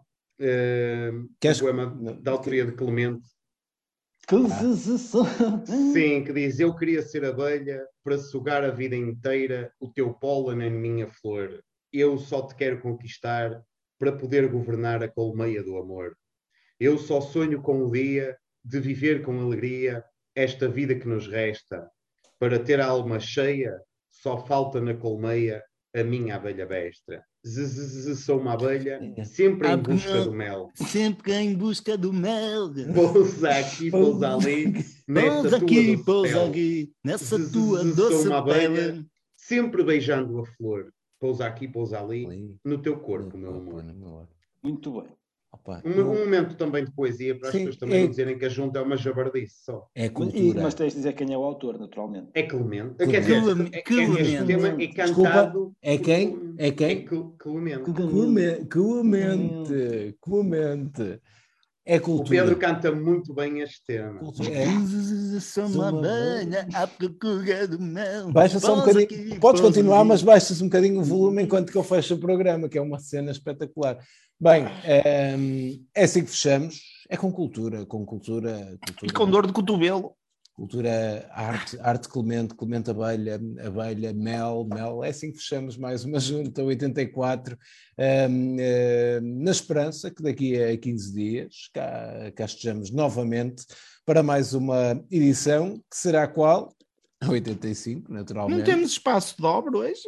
Queres- o poema da autoria de Clemente! Sim, que diz, eu queria ser abelha para sugar a vida inteira o teu pólen em minha flor, eu só te quero conquistar para poder governar a colmeia do amor. Eu só sonho com o dia de viver com alegria esta vida que nos resta. Para ter a alma cheia, só falta na colmeia a minha abelha bestra. Z, z, z, sou uma abelha, sempre em busca do mel. Sempre em busca do mel. Pousa aqui, pousa ali, nessa Pousa tua aqui, doce pousa aqui, nessa tua doce sou uma abelha. Sempre beijando a flor. Pousa aqui, pousa ali, no teu corpo, meu amor. Muito bem. Opa, Um, um momento também de poesia para as Sim, pessoas também é- não dizerem que a junta é uma jabardice só. É E- cultura. mas tens de dizer quem é o autor, naturalmente. É Clemente. Clemente. Quer dizer, Clemente. é, é, este Clemente. tema é Desculpa, cantado. é por quem? Clemente. É quem? É Cle- Clemente. Clemente, Clemente, Clemente. É O cultura. Pedro canta muito bem este tema. Cultura. É. Sou uma abelha à procura do mel. Baixa só um bocadinho. Podes continuar, mas baixas um bocadinho o volume enquanto que eu fecho o programa, que é uma cena espetacular. Bem, ehm, é assim que fechamos. É com cultura, com cultura. E cultura com dor de cotovelo. Cultura, arte, arte Clemente, Clemente Abelha, Abelha, Mel, Mel, é assim que fechamos mais uma junta 84, hum, eh, na esperança que daqui a 15 dias cá, cá estejamos novamente para mais uma edição, que será qual? A 85, naturalmente. Não temos espaço de obra hoje?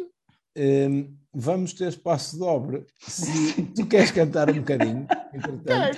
Hum, vamos ter espaço de obra. Se tu queres cantar um bocadinho, entretanto.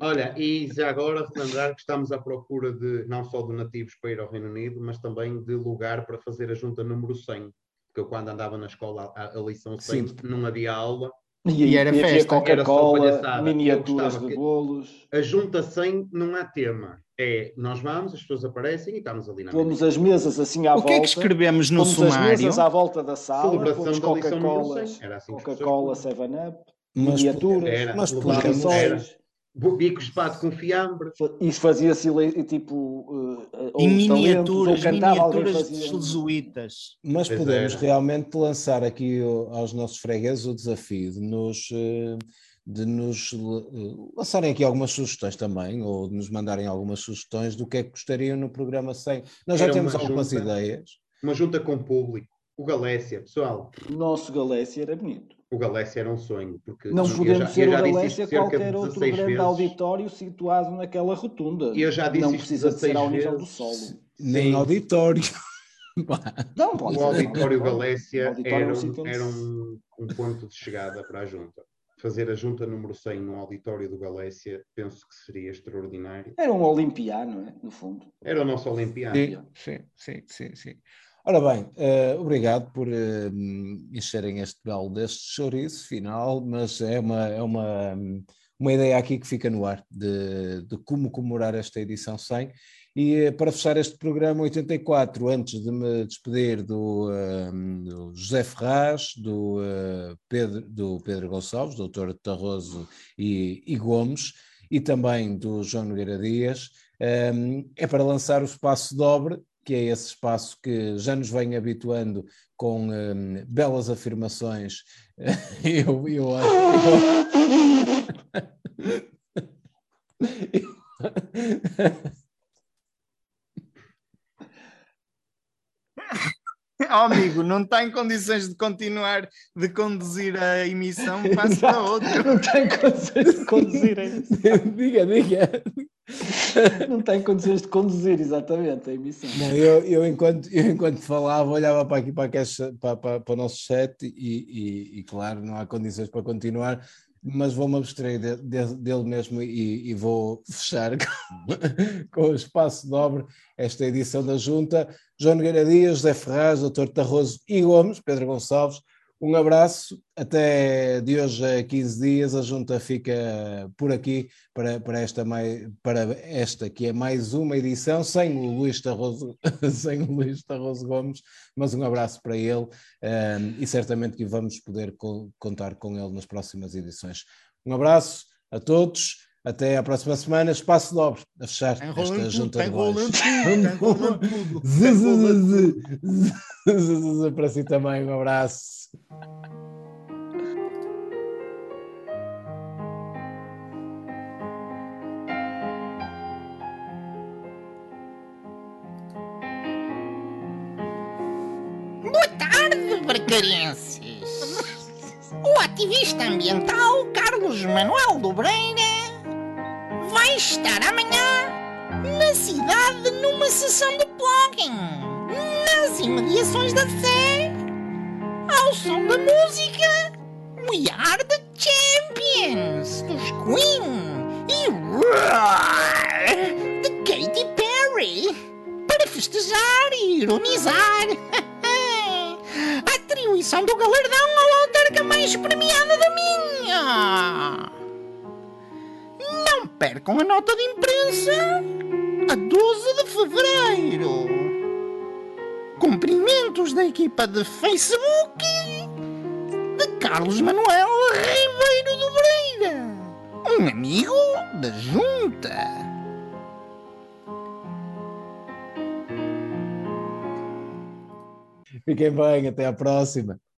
Olha, e já agora relembrar que estamos à procura de não só de nativos para ir ao Reino Unido, mas também de lugar para fazer a junta número 100. Porque eu quando andava na escola a, a lição 100 Sim. não havia aula. E era havia festa, Coca-Cola, miniaturas de bolos. A junta 100 não há tema. É, nós vamos, as pessoas aparecem e estamos ali na Pomos as mesas assim à O volta. que é que escrevemos no pomos as sumário? mesas à volta da sala, Celebração pomos da lição número Coca-Colas, 100. Era assim as Coca-Cola, pessoas 7-Up, Mas miniaturas, podemos- era bicos de pato com fiambre. Isso fazia-se tipo. Uh, E miniaturas, cantava, miniaturas fazia- jesuítas. Mas Pois podemos era. realmente lançar aqui aos nossos fregueses o desafio de nos, eh, de nos eh, lançarem aqui algumas sugestões também, ou de nos mandarem algumas sugestões do que é que gostariam no programa 100. Nós já Era temos uma algumas junta. ideias. Uma junta com o público. O Galécia, pessoal, O nosso Galécia era bonito. O Galécia era um sonho. Porque Não podemos já- ser o Galécia qualquer outro 16 grande vezes. auditório situado naquela rotunda. E eu já disse Não precisa de ser 16 ao nível do solo. Nem auditório. Não, pode O ser. auditório O Galécia auditório era, um era um, um ponto de chegada para a junta. Fazer a junta número 100 no auditório do Galécia, penso que seria extraordinário. Era um olimpiano, não é? No fundo. Era o nosso Olimpiano. Sim, sim, sim, sim, sim. Ora bem, eh, obrigado por eh, encherem este belo deste chouriço final, mas é uma, é uma, uma ideia aqui que fica no ar de, de como comemorar esta edição 100. E eh, para fechar este programa 84, antes de me despedir do, do José Ferraz, do, eh, Pedro, do Pedro Gonçalves, doutor Tarroso e, e Gomes, e também do João Nogueira Dias, eh, é para lançar o espaço dobre que é esse espaço que já nos vem habituando com hum, belas afirmações. eu, eu acho. Oh, amigo, não está em condições de continuar de conduzir a emissão, passa para outro. Não tem condições de conduzir é isso. diga, diga. Não tem condições de conduzir, exatamente, a emissão. Não, eu, eu, enquanto, eu, enquanto falava, olhava para aqui para, a caixa- para, para- para o nosso chat e, e- e, claro, não há condições para continuar, mas vou-me abstrair de- de- dele mesmo e, e vou fechar com, o espaço dobre esta edição da Junta. João Nogueira Dias, José Ferraz, Dr. Tarroso e Gomes, Pedro Gonçalves, um abraço, até de hoje a 15 dias, a Junta fica por aqui para, para, esta, para esta que é mais uma edição, sem o Luís Tarroso, sem o Luís Tarroso Gomes, mas um abraço para ele ehm, e certamente que vamos poder co- contar com ele nas próximas edições. Um abraço a todos, até à próxima semana, espaço dobre, a fechar Está esta Junta está de zzz, zzz, Para si também, um abraço. Boa tarde, barcarenses. O ativista ambiental Carlos Manuel Dobreira vai estar amanhã na cidade numa sessão de blogging nas imediações da Sé ao som da música We Are the Champions dos Queen e Roar de Katy Perry para festejar e ironizar a atribuição do galardão ao autarca mais premiada da minha percam a nota de imprensa a 12 de fevereiro. Cumprimentos da equipa de Facebook de Carlos Manuel Ribeiro do Breira, um amigo da Junta. Fiquem bem, até à próxima.